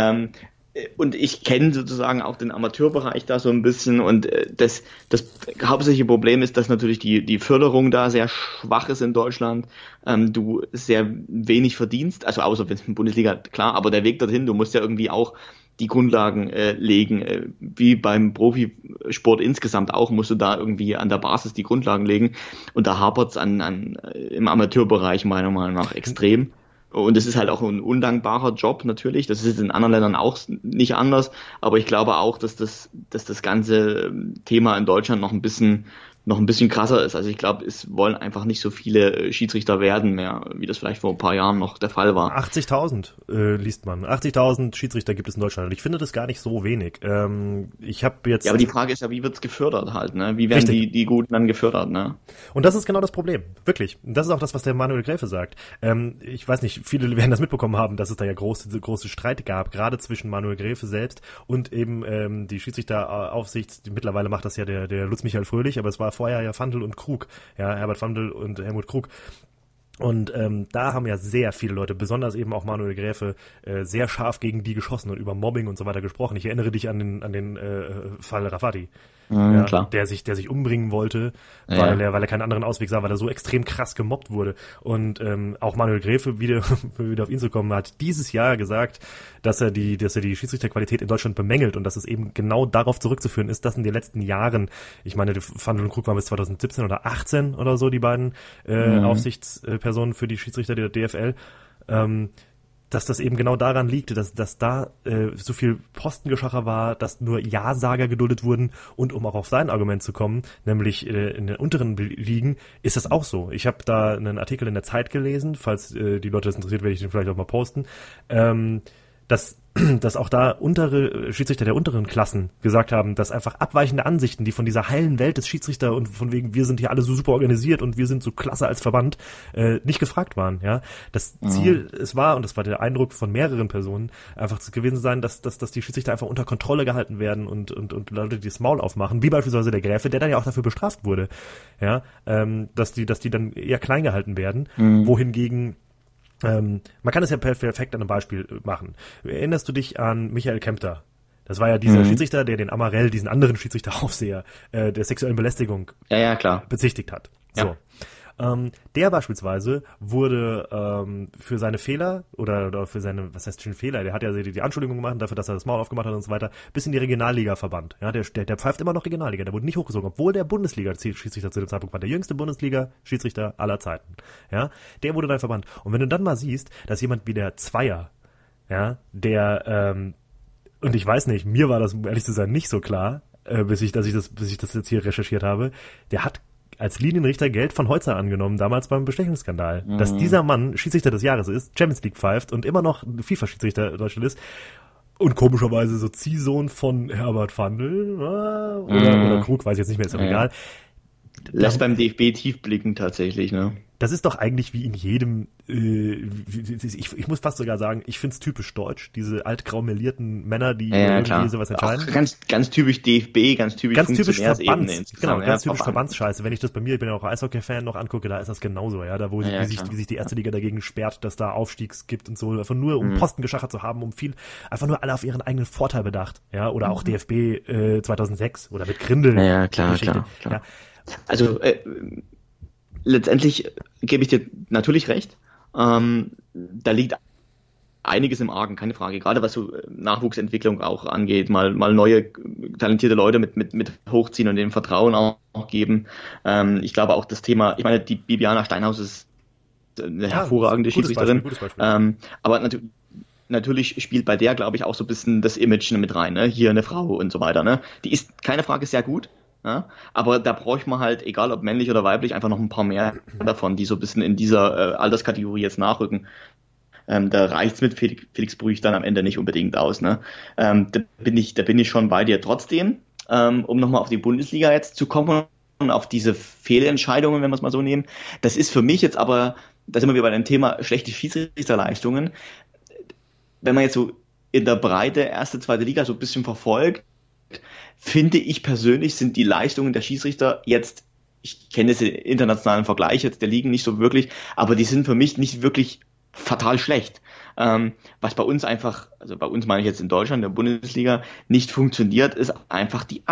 Und ich kenne sozusagen auch den Amateurbereich da so ein bisschen und äh, das, das hauptsächliche Problem ist, dass natürlich die, die Förderung da sehr schwach ist in Deutschland, ähm, du sehr wenig verdienst, also außer wenn es in Bundesliga, klar, aber der Weg dorthin, du musst ja irgendwie auch die Grundlagen äh, legen, äh, wie beim Profisport insgesamt auch, musst du da irgendwie an der Basis die Grundlagen legen. Und da hapert's an, an, äh, im Amateurbereich meiner Meinung nach extrem. Und es ist halt auch ein undankbarer Job natürlich. Das ist in anderen Ländern auch nicht anders. Aber ich glaube auch, dass das, dass das ganze Thema in Deutschland noch ein bisschen noch ein bisschen krasser ist. Also ich glaube, es wollen einfach nicht so viele äh, Schiedsrichter werden mehr, wie das vielleicht vor ein paar Jahren noch der Fall war. 80.000 äh, liest man. 80.000 Schiedsrichter gibt es in Deutschland. Und ich finde das gar nicht so wenig. Ähm, ich habe jetzt. Ja, aber die Frage ist ja, wie wird's gefördert halt? Ne? Wie werden die die Guten dann gefördert? Ne? Und das ist genau das Problem, wirklich. Das ist auch das, was der Manuel Gräfe sagt. Ähm, ich weiß nicht, viele werden das mitbekommen haben, dass es da ja große große Streit gab, gerade zwischen Manuel Gräfe selbst und eben ähm, die Schiedsrichteraufsicht. Mittlerweile macht das ja der der Lutz Michael Fröhlich, aber es war vorher ja Fandel und Krug, ja, Herbert Fandel und Helmut Krug. Und ähm, da haben ja sehr viele Leute, besonders eben auch Manuel Gräfe, äh, sehr scharf gegen die geschossen und über Mobbing und so weiter gesprochen. Ich erinnere dich an den, an den äh, Fall Rafati. Mhm, ja, klar. der sich, der sich umbringen wollte, weil ja. er, weil er keinen anderen Ausweg sah, weil er so extrem krass gemobbt wurde. Und ähm, auch Manuel Gräfe, wieder, wieder auf ihn zu kommen, hat dieses Jahr gesagt, dass er die, dass er die Schiedsrichterqualität in Deutschland bemängelt und dass es eben genau darauf zurückzuführen ist, dass in den letzten Jahren, ich meine, Van und Krug waren bis 2017 oder 18 oder so die beiden äh, mhm. Aufsichtspersonen für die Schiedsrichter der DFL. Ähm, dass das eben genau daran liegt, dass, dass da äh, so viel Postengeschacher war, dass nur Ja-Sager geduldet wurden und um auch auf sein Argument zu kommen, nämlich äh, in den unteren Ligen, ist das auch so. Ich habe da einen Artikel in der Zeit gelesen, falls äh, die Leute das interessiert, werde ich den vielleicht auch mal posten, ähm, dass dass auch da untere Schiedsrichter der unteren Klassen gesagt haben, dass einfach abweichende Ansichten, die von dieser heilen Welt des Schiedsrichter und von wegen wir sind hier alle so super organisiert und wir sind so klasse als Verband, äh, nicht gefragt waren. Ja, das mhm. Ziel es war und das war der Eindruck von mehreren Personen einfach zu gewesen sein, dass, dass, dass die Schiedsrichter einfach unter Kontrolle gehalten werden und und und Leute die das Maul aufmachen, wie beispielsweise der Gräfe, der dann ja auch dafür bestraft wurde. Ja, ähm, dass die dass die dann eher klein gehalten werden, mhm. wohingegen ähm, man kann es ja perfekt an einem Beispiel machen. Erinnerst du dich an Michael Kempter? Das war ja dieser mhm. Schiedsrichter, der den Amarell, diesen anderen Schiedsrichteraufseher, äh, der sexuellen Belästigung ja, ja, klar. bezichtigt hat. So. Ja. Ähm, der beispielsweise wurde ähm, für seine Fehler oder, oder für seine, was heißt schon Fehler, der hat ja die, die Anschuldigung gemacht dafür, dass er das Maul aufgemacht hat und so weiter, bis in die Regionalliga verbannt. Ja, der, der, der pfeift immer noch Regionalliga, der wurde nicht hochgezogen, obwohl der Bundesliga-Schiedsrichter zu dem Zeitpunkt war, der jüngste Bundesliga-Schiedsrichter aller Zeiten. Ja, der wurde dann verbannt. Und wenn du dann mal siehst, dass jemand wie der Zweier, ja, der, ähm, und ich weiß nicht, mir war das, ehrlich zu sein, nicht so klar, äh, bis ich, dass ich das, bis ich das jetzt hier recherchiert habe, der hat als Linienrichter Geld von Holzer angenommen, damals beim Bestechungsskandal. Mhm. Dass dieser Mann Schiedsrichter des Jahres ist, Champions League pfeift und immer noch FIFA-Schiedsrichter in Deutschland ist. Und komischerweise so Ziehsohn von Herbert Vandel oder, mhm. oder Krug, weiß ich jetzt nicht mehr, ist ja. egal. Lässt beim DFB tief blicken tatsächlich, ne? das ist doch eigentlich wie in jedem, äh, ich, ich muss fast sogar sagen, ich find's typisch deutsch, diese altgrau melierten Männer, die ja, irgendwie sowas entscheiden. Auch ganz, ganz typisch DFB, ganz typisch ganz typisch Verbands, genau, ganz typisch Verbandsscheiße. Wenn ich das bei mir, ich bin ja auch Eishockey-Fan, noch angucke, da ist das genauso, ja, da wo ja, sich, wie sich die erste Liga dagegen sperrt, dass da Aufstiegs gibt und so, einfach nur um mhm. Posten geschachert zu haben, um viel, einfach nur alle auf ihren eigenen Vorteil bedacht, ja, oder auch mhm. DFB äh, 2006 oder mit Grindel. Ja, klar, klar, klar. Ja. Also äh, letztendlich gebe ich dir natürlich recht. Ähm, da liegt einiges im Argen, keine Frage. Gerade was so äh, Nachwuchsentwicklung auch angeht, mal, mal neue talentierte Leute mit, mit, mit hochziehen und dem Vertrauen auch, geben. Ähm, ich glaube auch das Thema, ich meine, die Bibiana Steinhaus ist eine ja, hervorragende Schiedsrichterin. Ähm, aber natürlich natürlich spielt bei der, glaube ich, auch so ein bisschen das Image mit rein, ne? Hier eine Frau und so weiter, ne? Die ist keine Frage sehr gut, ja? aber da bräuchte man halt, egal ob männlich oder weiblich, einfach noch ein paar mehr davon, die so ein bisschen in dieser äh, Alterskategorie jetzt nachrücken. Ähm, da reicht's mit Felix, Felix Brüch dann am Ende nicht unbedingt aus. Ne? Ähm, da bin ich, da bin ich schon bei dir. Trotzdem, ähm, um nochmal auf die Bundesliga jetzt zu kommen und auf diese Fehlentscheidungen, wenn wir es mal so nehmen, das ist für mich jetzt aber, da sind wir wieder bei dem Thema schlechte Schiedsrichterleistungen. Wenn man jetzt so in der Breite erste, zweite Liga so ein bisschen verfolgt, finde ich persönlich sind die Leistungen der Schiedsrichter jetzt ich kenne den internationalen Vergleich jetzt der Ligen nicht so wirklich, aber die sind für mich nicht wirklich fatal schlecht. Ähm, was bei uns einfach, also bei uns meine ich jetzt in Deutschland, der Bundesliga, nicht funktioniert, ist einfach die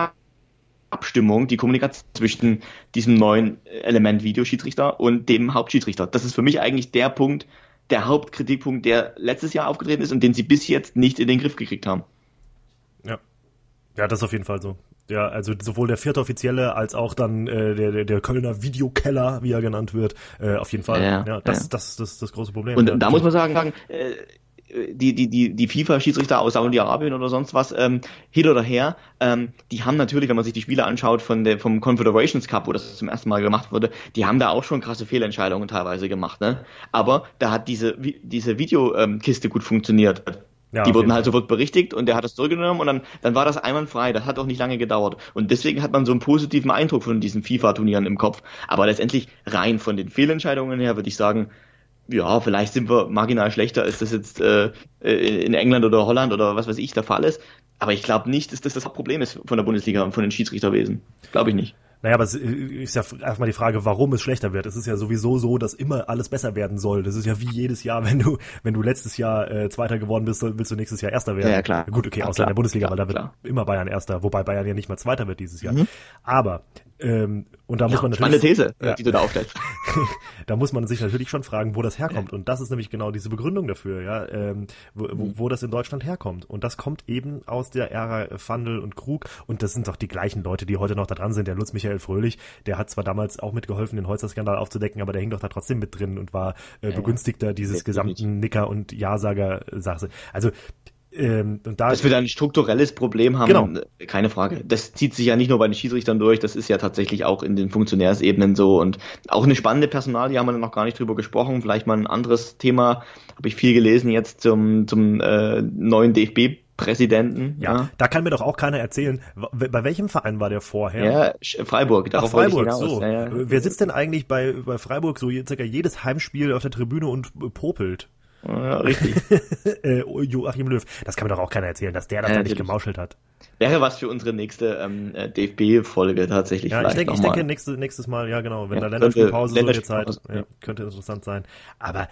Abstimmung, die Kommunikation zwischen diesem neuen Element Videoschiedsrichter und dem Hauptschiedsrichter. Das ist für mich eigentlich der Punkt, der Hauptkritikpunkt, der letztes Jahr aufgetreten ist und den sie bis jetzt nicht in den Griff gekriegt haben. Ja. Das ist auf jeden Fall so. Ja, also sowohl der vierte Offizielle als auch dann äh, der, der Kölner Videokeller, wie er genannt wird, äh, auf jeden Fall. Ja, ja das, ja. Das, das, das ist das große Problem. Und ja, da muss man sagen, äh, die, die, die, die FIFA-Schiedsrichter aus Saudi-Arabien oder sonst was, ähm, hin oder her, ähm, die haben natürlich, wenn man sich die Spiele anschaut von der, vom Confederations Cup, wo das zum ersten Mal gemacht wurde, die haben da auch schon krasse Fehlentscheidungen teilweise gemacht, ne? Aber da hat diese, diese Videokiste gut funktioniert. Ja, die wurden halt sofort berichtigt und der hat das zurückgenommen und dann, dann war das einwandfrei. Das hat auch nicht lange gedauert. Und deswegen hat man so einen positiven Eindruck von diesen FIFA-Turnieren im Kopf. Aber letztendlich rein von den Fehlentscheidungen her würde ich sagen, ja, vielleicht sind wir marginal schlechter, als das jetzt äh, äh in England oder Holland oder was weiß ich der Fall ist. Aber ich glaube nicht, dass das das Hauptproblem ist von der Bundesliga und von den Schiedsrichterwesen. Glaube ich nicht. Naja, aber es ist ja erstmal die Frage, warum es schlechter wird. Es ist ja sowieso so, dass immer alles besser werden soll. Das ist ja wie jedes Jahr, wenn du, wenn du letztes Jahr äh, Zweiter geworden bist, willst du nächstes Jahr Erster werden. Ja, ja klar. Gut, okay, ja, außer klar, in der Bundesliga, klar, weil da wird klar. immer Bayern Erster, wobei Bayern ja nicht mal Zweiter wird dieses Jahr. Mhm. Aber ähm, und da ja, muss man natürlich. These, ja. die du da aufstellst. da muss man sich natürlich schon fragen, wo das herkommt. Und das ist nämlich genau diese Begründung dafür, ja, ähm, wo, mhm. wo, das in Deutschland herkommt. Und das kommt eben aus der Ära Fandel und Krug. Und das sind doch die gleichen Leute, die heute noch da dran sind. Der Lutz Michael Fröhlich, der hat zwar damals auch mitgeholfen, den Holzer-Skandal aufzudecken, aber der hing doch da trotzdem mit drin und war äh, Begünstigter dieses gesamten Nicker- und Ja-Sager-Sache. Also ähm, und da Dass wir da ein strukturelles Problem haben, genau. keine Frage. Das zieht sich ja nicht nur bei den Schiedsrichtern durch, das ist ja tatsächlich auch in den Funktionärsebenen so und auch eine spannende Personalie haben wir noch gar nicht drüber gesprochen. Vielleicht mal ein anderes Thema, habe ich viel gelesen jetzt zum, zum äh, neuen DFB Präsidenten. Ja, ja, da kann mir doch auch keiner erzählen, bei welchem Verein war der vorher? Ja, Freiburg. Darauf Ach, Freiburg, so. Ja, ja. Wer sitzt denn eigentlich bei, bei Freiburg so circa jedes Heimspiel auf der Tribüne und popelt? Ja, richtig. äh, Joachim Löw. Das kann mir doch auch keiner erzählen, dass der das ja, da nicht gemauschelt hat. Wäre was für unsere nächste ähm, äh, DFB-Folge tatsächlich. Ja, ich denke, ich denke nächste, nächstes Mal, ja genau, wenn ja, da Länderspielpause so eine Zeit, ja, könnte interessant sein. Aber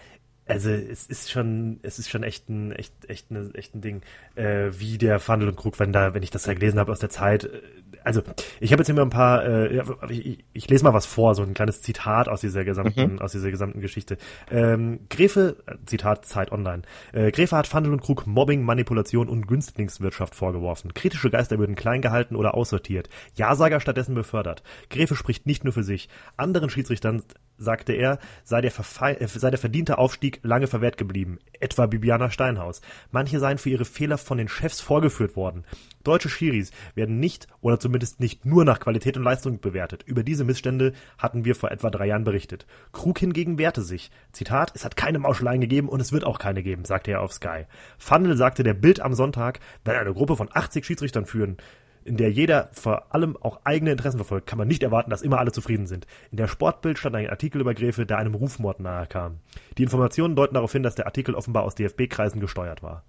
also es ist schon, es ist schon echt ein, echt, echt, eine, echt ein Ding, äh, wie der Fandel und Krug, wenn da, wenn ich das da gelesen habe aus der Zeit, äh, also ich habe jetzt immer ein paar, äh, ich, ich lese mal was vor, so ein kleines Zitat aus dieser gesamten, mhm. aus dieser gesamten Geschichte. Ähm, Gräfe, Zitat Zeit Online. Äh, Gräfe hat Fandel und Krug Mobbing, Manipulation und Günstlingswirtschaft vorgeworfen. Kritische Geister würden klein gehalten oder aussortiert. Ja-Sager stattdessen befördert. Gräfe spricht nicht nur für sich. Anderen Schiedsrichtern sagte er, sei der, äh, sei der verdiente Aufstieg lange verwehrt geblieben, etwa Bibiana Steinhaus. Manche seien für ihre Fehler von den Chefs vorgeführt worden. Deutsche Schiris werden nicht oder zumindest nicht nur nach Qualität und Leistung bewertet. Über diese Missstände hatten wir vor etwa drei Jahren berichtet. Krug hingegen wehrte sich. Zitat, es hat keine Mauscheleien gegeben und es wird auch keine geben, sagte er auf Sky. Fandel sagte der Bild am Sonntag, wenn eine Gruppe von 80 Schiedsrichtern führen, in der jeder vor allem auch eigene Interessen verfolgt, kann man nicht erwarten, dass immer alle zufrieden sind. In der Sportbild stand ein Artikel über Gräfe, der einem Rufmord nahe kam. Die Informationen deuten darauf hin, dass der Artikel offenbar aus DFB-Kreisen gesteuert war.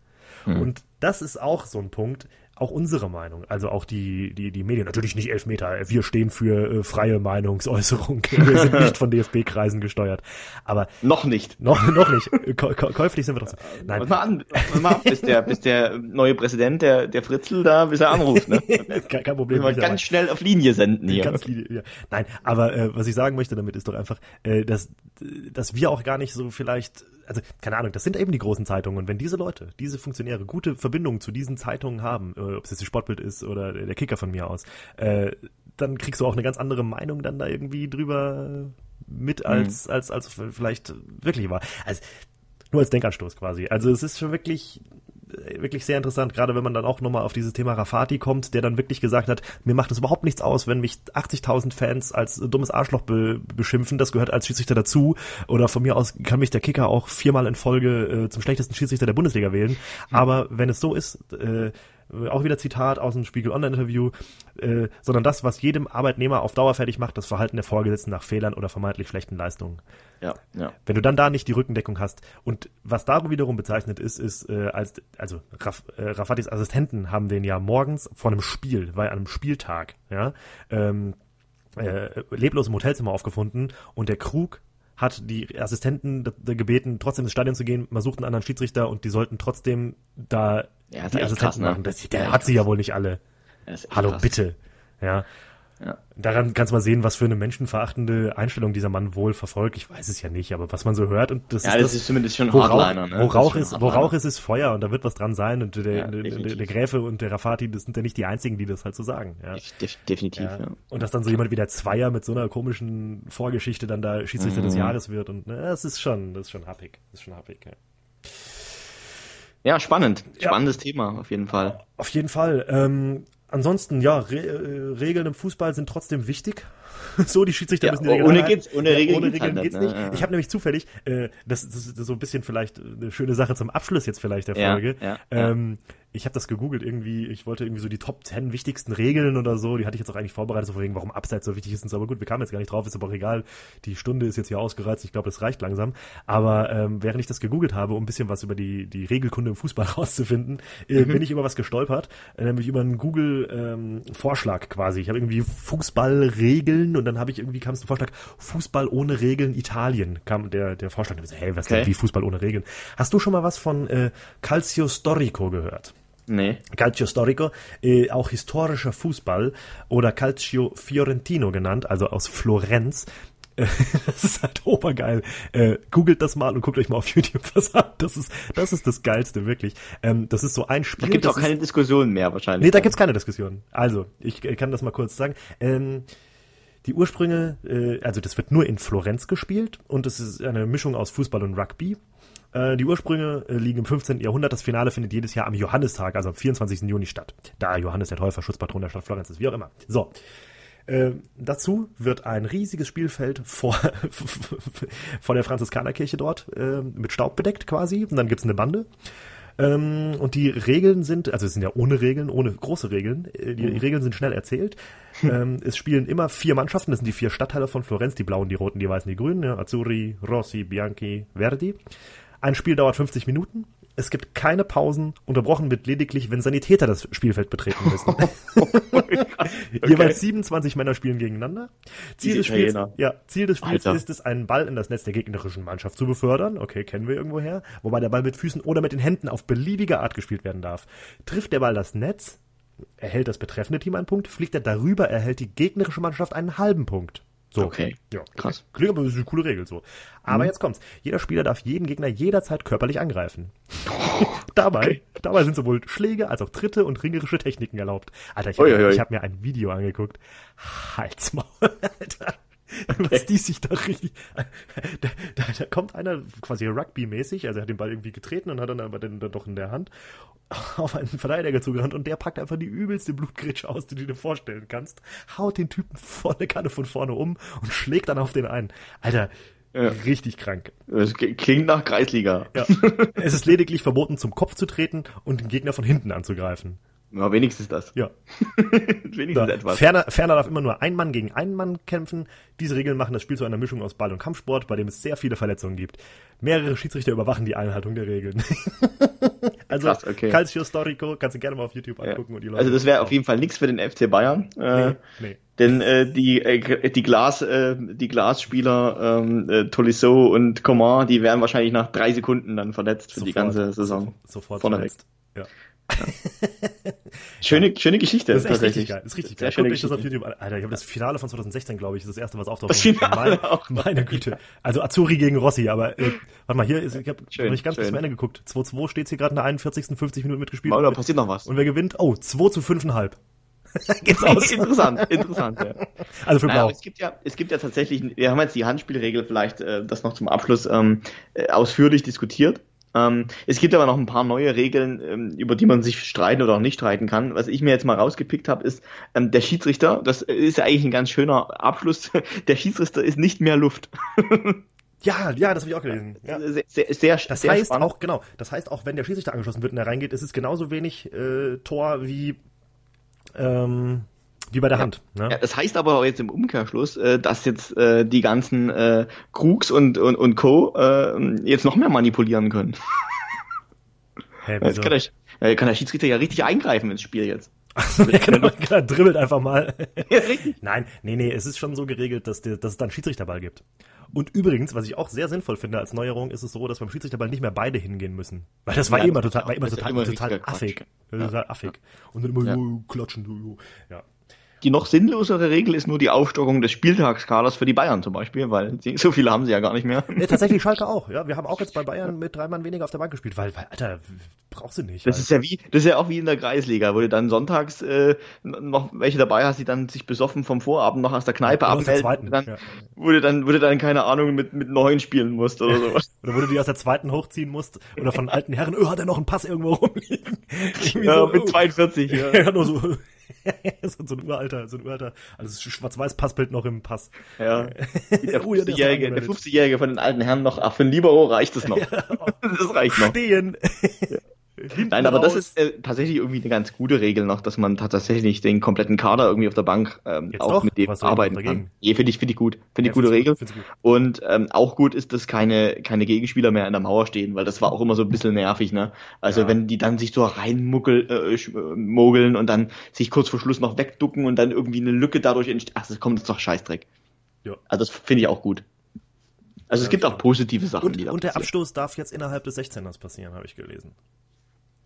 Mhm. Und das ist auch so ein Punkt, auch unsere Meinung, also auch die, die, die Medien, natürlich nicht Elfmeter, wir stehen für äh, freie Meinungsäußerung, wir sind nicht von DFB-Kreisen gesteuert, aber... Noch nicht. Noch, noch nicht, käuflich sind wir trotzdem. Nein. Warte mal an, warte mal ab, bis der, bis der neue Präsident, der, der Fritzl da, bis er anruft, ne? kein, kein Problem. Wir ganz schnell auf Linie senden hier. Ganz Linie, ja. Nein, aber äh, was ich sagen möchte damit ist doch einfach, äh, dass, dass wir auch gar nicht so vielleicht also keine Ahnung, das sind eben die großen Zeitungen. Und wenn diese Leute, diese Funktionäre gute Verbindungen zu diesen Zeitungen haben, äh, ob es jetzt die Sportbild ist oder der Kicker von mir aus, äh, dann kriegst du auch eine ganz andere Meinung dann da irgendwie drüber mit, als, mhm. als, als vielleicht wirklich war. Also nur als Denkanstoß quasi. Also es ist schon wirklich wirklich sehr interessant, gerade wenn man dann auch nochmal auf dieses Thema Rafati kommt, der dann wirklich gesagt hat, mir macht es überhaupt nichts aus, wenn mich 80.000 Fans als dummes Arschloch be beschimpfen, das gehört als Schiedsrichter dazu. Oder von mir aus kann mich der Kicker auch viermal in Folge äh, zum schlechtesten Schiedsrichter der Bundesliga wählen. Mhm. Aber wenn es so ist, äh, auch wieder Zitat aus dem Spiegel Online-Interview, äh, sondern das, was jedem Arbeitnehmer auf Dauer fertig macht, das Verhalten der Vorgesetzten nach Fehlern oder vermeintlich schlechten Leistungen. Ja, ja. Wenn du dann da nicht die Rückendeckung hast und was da wiederum bezeichnet ist, ist äh, als also Raf, äh, Rafatis Assistenten haben den ja morgens vor einem Spiel, bei einem Spieltag, ja, ähm, äh, leblos im Hotelzimmer aufgefunden und der Krug hat die Assistenten gebeten, trotzdem ins Stadion zu gehen. Man sucht einen anderen Schiedsrichter und die sollten trotzdem da ja, die Assistenten krass, ne? machen. Das, der ja, hat sie ja wohl nicht alle. Hallo, krass. bitte. Ja. Ja. Daran kannst du mal sehen, was für eine menschenverachtende Einstellung dieser Mann wohl verfolgt. Ich weiß es ja nicht, aber was man so hört und das ja, ist das, das ist zumindest schon wo Hardliner, ne? Wo Rauch ist, wo Rauch ist, ist Feuer und da wird was dran sein und der, ja, der, der, Gräfe und der Rafati, das sind ja nicht die einzigen, die das halt so sagen. Ja. Def definitiv, ja. ja. Und dass dann so jemand wie der Zweier mit so einer komischen Vorgeschichte dann da Schiedsrichter mhm. des Jahres wird und ne, das ist schon, das ist schon happig. Das ist schon happig, ja. Ja, spannend. Spannendes Thema, auf jeden Fall. Auf jeden Fall. Ähm, ansonsten, ja, Re äh, Regeln im Fußball sind trotzdem wichtig. so, die Schiedsrichter ja, müssen die Regeln Ohne, geht's, ohne Regeln, ja, ohne Regeln halt geht's nicht. Ne? Ich habe nämlich zufällig, äh, das, das, ist so ein bisschen vielleicht eine schöne Sache zum Abschluss jetzt vielleicht der Folge. Ja, ähm, ich habe das gegoogelt irgendwie, ich wollte irgendwie so die Top 10 wichtigsten Regeln oder so, die hatte ich jetzt auch eigentlich vorbereitet, so wegen, warum Abseits so wichtig ist und so, aber gut, wir kamen jetzt gar nicht drauf, ist aber auch egal, die Stunde ist jetzt hier ausgereizt, ich glaube, das reicht langsam, aber ähm, während ich das gegoogelt habe, um ein bisschen was über die, die Regelkunde im Fußball rauszufinden, äh, mhm. bin ich über was gestolpert, äh, nämlich über einen Google-Vorschlag ähm, quasi, ich habe irgendwie Fußballregeln und dann habe ich irgendwie, kam es ein Vorschlag, Fußball ohne Regeln Italien, kam der, der Vorschlag, ich so, hey, was okay. denn, wie Fußball ohne Regeln? Hast du schon mal was von äh, Calcio Storico gehört? Nee. Calcio Storico, äh, auch historischer Fußball oder Calcio Fiorentino genannt, also aus Florenz. das ist halt obergeil. Äh, googelt das mal und guckt euch mal auf YouTube was an. Das ist, das ist das Geilste, wirklich. Ähm, das ist so ein Spiel. Da gibt es auch keine Diskussion mehr wahrscheinlich. Nee, da gibt's keine Diskussion. Also, ich äh, kann das mal kurz sagen. Ähm, die Ursprünge, äh, also das wird nur in Florenz gespielt und es ist eine Mischung aus Fußball und Rugby. Äh, die Ursprünge äh, liegen im 15. Jahrhundert. Das Finale findet jedes Jahr am Johannistag, also am 24. Juni statt. Da Johannes der Täufer Schutzpatron der Stadt Florenz ist, wie auch immer. So. Äh, dazu wird ein riesiges Spielfeld vor, vor der Franziskanerkirche dort äh, mit Staub bedeckt quasi. Und dann gibt's eine Bande. Ähm, und die Regeln sind, also es sind ja ohne Regeln, ohne große Regeln. Äh, die mhm. Regeln sind schnell erzählt. ähm, es spielen immer vier Mannschaften, das sind die vier Stadtteile von Florenz, die blauen, die roten, die weißen, die grünen, ja, Azzurri, Rossi, Bianchi, Verdi. Ein Spiel dauert 50 Minuten. Es gibt keine Pausen, unterbrochen wird lediglich, wenn Sanitäter das Spielfeld betreten müssen. okay. Jeweils 27 Männer spielen gegeneinander. Ziel des Spiels, ja, Ziel des Spiels ist es, einen Ball in das Netz der gegnerischen Mannschaft zu befördern. Okay, kennen wir irgendwoher. Wobei der Ball mit Füßen oder mit den Händen auf beliebige Art gespielt werden darf. Trifft der Ball das Netz, erhält das betreffende Team einen Punkt. Fliegt er darüber, erhält die gegnerische Mannschaft einen halben Punkt. So. Okay. Ja, krass. Klingt aber eine coole Regel so. Aber mhm. jetzt kommt's. Jeder Spieler darf jeden Gegner jederzeit körperlich angreifen. dabei, okay. dabei sind sowohl Schläge als auch Tritte und ringerische Techniken erlaubt. Alter, ich habe hab mir ein Video angeguckt. Halsmaul, Alter. Okay. Was die sich da richtig. Da, da, da kommt einer quasi Rugby-mäßig, also er hat den Ball irgendwie getreten und hat dann aber den dann doch in der Hand auf einen Verteidiger zugerannt und der packt einfach die übelste Blutgritsche aus, die du dir vorstellen kannst, haut den Typen volle Kanne von vorne um und schlägt dann auf den einen. Alter, ja. Richtig krank. Das klingt nach Kreisliga. Ja. es ist lediglich verboten, zum Kopf zu treten und den Gegner von hinten anzugreifen. Ja, wenigstens das. Ja. wenigstens Da. etwas. Ferner, ferner darf immer nur ein Mann gegen einen Mann kämpfen. Diese Regeln machen das Spiel zu einer Mischung aus Ball- und Kampfsport, bei dem es sehr viele Verletzungen gibt. Mehrere Schiedsrichter überwachen die Einhaltung der Regeln. also, Krass, okay. Calcio Storico, kannst du gerne mal auf YouTube Ja. angucken. Und die Leute Also das wäre auf jeden Fall nichts für den FC Bayern. Äh, Nee, nee. Denn äh, die, äh, die, Glas, äh, die Glasspieler ähm, äh, Tolisso und Coman, die wären wahrscheinlich nach drei Sekunden dann verletzt für die Sofort. ganze Saison. Sofort Vorne verletzt. Ja. Schöne, schöne Geschichte. Das ist echt richtig geil. Das ist richtig geil. Guckt euch das auf. YouTube an. Alter, ich habe das Finale von 2016, glaube ich, ist das erste, was auftaucht. Das Finale meine, auch. meine Güte. Also Azuri gegen Rossi, aber äh, warte mal, hier ist, ich habe Schön, nicht ganz bis schön. zum Ende geguckt. 2-2 steht hier gerade in der 41. 50 Minuten mitgespielt. Oder passiert noch was? Und wer gewinnt? Oh, 2 zu 5,5. Geht's aus. interessant, interessant, ja. Also für Naja, Blau. aber es gibt ja, es gibt ja tatsächlich, wir haben jetzt die Handspielregel vielleicht, äh, das noch zum Abschluss ähm, äh, ausführlich diskutiert. Ähm, es gibt aber noch ein paar neue Regeln, ähm, über die man sich streiten oder auch nicht streiten kann. Was ich mir jetzt mal rausgepickt habe, ist ähm, der Schiedsrichter. Das ist ja eigentlich ein ganz schöner Abschluss. Der Schiedsrichter ist nicht mehr Luft. Ja, ja, das habe ich auch gelesen. Ja. Sehr, sehr, sehr, Das sehr heißt spannend. auch, genau, das heißt auch, wenn der Schiedsrichter angeschossen wird und er reingeht, ist es genauso wenig äh, Tor wie, ähm, wie bei der Hand. Ne? Ja, das heißt aber auch jetzt im Umkehrschluss, äh, dass jetzt äh, die ganzen äh, Krux und, und, und Co. Äh, jetzt noch mehr manipulieren können. Hä, Jetzt kann der, äh, kann der Schiedsrichter ja richtig eingreifen ins Spiel jetzt. Achso, ja, genau, genau, dribbelt einfach mal. Ja. Nein, nee, nee, es ist schon so geregelt, dass, der, dass es dann Schiedsrichterball gibt. Und übrigens, was ich auch sehr sinnvoll finde als Neuerung, ist es so, dass beim Schiedsrichterball nicht mehr beide hingehen müssen. Weil das war Ja, eh immer total, war immer total, immer total affig. Total affig. Und dann immer Ja. so klatschen. So. Ja. Die noch sinnlosere Regel ist nur die Aufstockung des Spieltagskaders für die Bayern zum Beispiel, weil sie, so viele haben sie ja gar nicht mehr. Ja, tatsächlich Schalke auch. Ja, wir haben auch jetzt bei Bayern mit drei Mann weniger auf der Bank gespielt, weil, weil Alter, brauchst du nicht. Das halt. ist ja wie, das ist ja auch wie in der Kreisliga, wo du dann sonntags äh, noch welche dabei hast, die dann sich besoffen vom Vorabend noch aus der Kneipe der abmelden, zweiten, dann, ja. wo du dann, wo du dann keine Ahnung mit mit neun spielen musst oder sowas. Oder wo du die aus der zweiten hochziehen musst oder von alten Herren, oh, hat er noch einen Pass irgendwo rumliegen? Ja, so, mit oh. 42. Ja. Ja, nur so. so, ein uralter, so ein uralter, also schwarz-weiß Passbild noch im Pass. Ja. Der Oh, ja, der ist 50-Jährige, noch der 50-Jährige von den alten Herren noch, ach, für ein Libero reicht es noch. oh. Das reicht noch. Stehen. Hinten Nein, aber das raus. ist äh, tatsächlich irgendwie eine ganz gute Regel noch, dass man tatsächlich den kompletten Kader irgendwie auf der Bank ähm, auch doch? mit dem Was arbeiten kann. Nee, finde ich, finde ich gut. Finde Ja, ich gute Regel. gut. Und ähm, auch gut ist, dass keine, keine Gegenspieler mehr an der Mauer stehen, weil das war auch immer so ein bisschen nervig, ne? Also Ja. wenn die dann sich so reinmuckeln äh, äh, mogeln und dann sich kurz vor Schluss noch wegducken und dann irgendwie eine Lücke dadurch entsteht. Ach, das kommt jetzt doch Scheißdreck. Ja. Also das finde ich auch gut. Also es Ja, gibt auch positive Sachen, die Und, da und der passieren. Abstoß darf jetzt innerhalb des 16ers passieren, habe ich gelesen.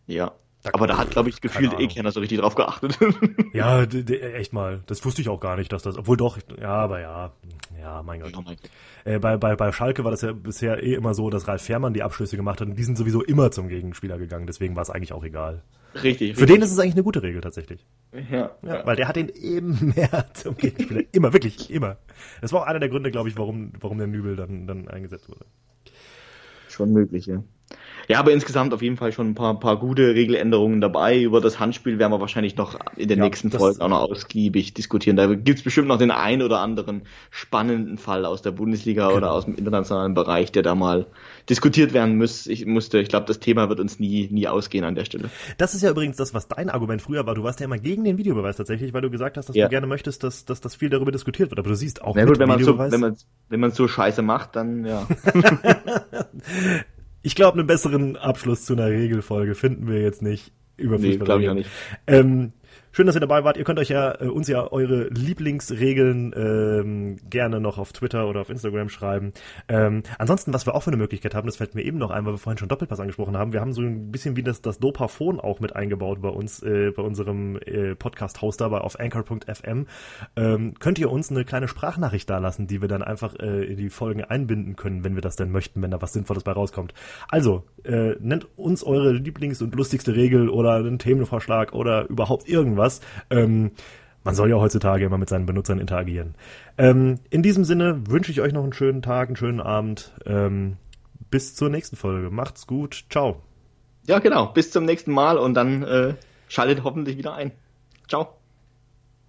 Ja. Da- Aber da hat, glaube ich, gefühlt eh keiner so richtig drauf geachtet. Ja, echt mal. Das wusste ich auch gar nicht, dass das, obwohl doch, ja, aber ja, ja, mein Gott. Oh mein Gott. Äh, bei, bei, bei Schalke war das ja bisher eh immer so, dass Ralf Fährmann die Abschlüsse gemacht hat und die sind sowieso immer zum Gegenspieler gegangen, deswegen war es eigentlich auch egal. Richtig. Für den ist es eigentlich eine gute Regel tatsächlich. Ja, Ja, weil der hat den eben mehr zum Gegenspieler. Immer, wirklich, immer. Das war auch einer der Gründe, glaube ich, warum, warum der Nübel dann, dann eingesetzt wurde. schon möglich, ja. Ja, aber insgesamt auf jeden Fall schon ein paar, paar gute Regeländerungen dabei. Über das Handspiel werden wir wahrscheinlich noch in den Ja, nächsten das- Folgen auch noch ausgiebig diskutieren. Da gibt's bestimmt noch den einen oder anderen spannenden Fall aus der Bundesliga Genau. oder aus dem internationalen Bereich, der da mal diskutiert werden muss. Ich musste, ich glaube, das Thema wird uns nie, nie ausgehen an der Stelle. Das ist ja übrigens das, was dein Argument früher war. Du warst ja immer gegen den Videobeweis tatsächlich, weil du gesagt hast, dass Ja. du gerne möchtest, dass, dass, dass viel darüber diskutiert wird. Aber du siehst auch Na gut, wenn man so, wenn man, wenn man so scheiße macht, dann, ja. ich glaube, einen besseren Abschluss zu einer Regelfolge finden wir jetzt nicht. Über Nee, Fußball glaube ich reden. auch nicht. Ähm, schön, dass ihr dabei wart. Ihr könnt euch ja äh, uns ja eure Lieblingsregeln ähm, gerne noch auf Twitter oder auf Instagram schreiben. Ähm, ansonsten, was wir auch für eine Möglichkeit haben, das fällt mir eben noch ein, weil wir vorhin schon Doppelpass angesprochen haben. Wir haben so ein bisschen wie das, das Dopaphon auch mit eingebaut bei uns, äh, bei unserem äh, Podcast-Hoster bei auf anchor.fm. Ähm, könnt ihr uns eine kleine Sprachnachricht dalassen, die wir dann einfach äh, in die Folgen einbinden können, wenn wir das denn möchten, wenn da was Sinnvolles bei rauskommt. Also, äh, nennt uns eure Lieblings- und lustigste Regel oder einen Themenvorschlag oder überhaupt irgendwas. Ähm, man soll ja heutzutage immer mit seinen Benutzern interagieren. Ähm, in diesem Sinne wünsche ich euch noch einen schönen Tag, einen schönen Abend. Ähm, bis zur nächsten Folge. Macht's gut. Ciao. Ja, genau. Bis zum nächsten Mal und dann äh, schaltet hoffentlich wieder ein. Ciao.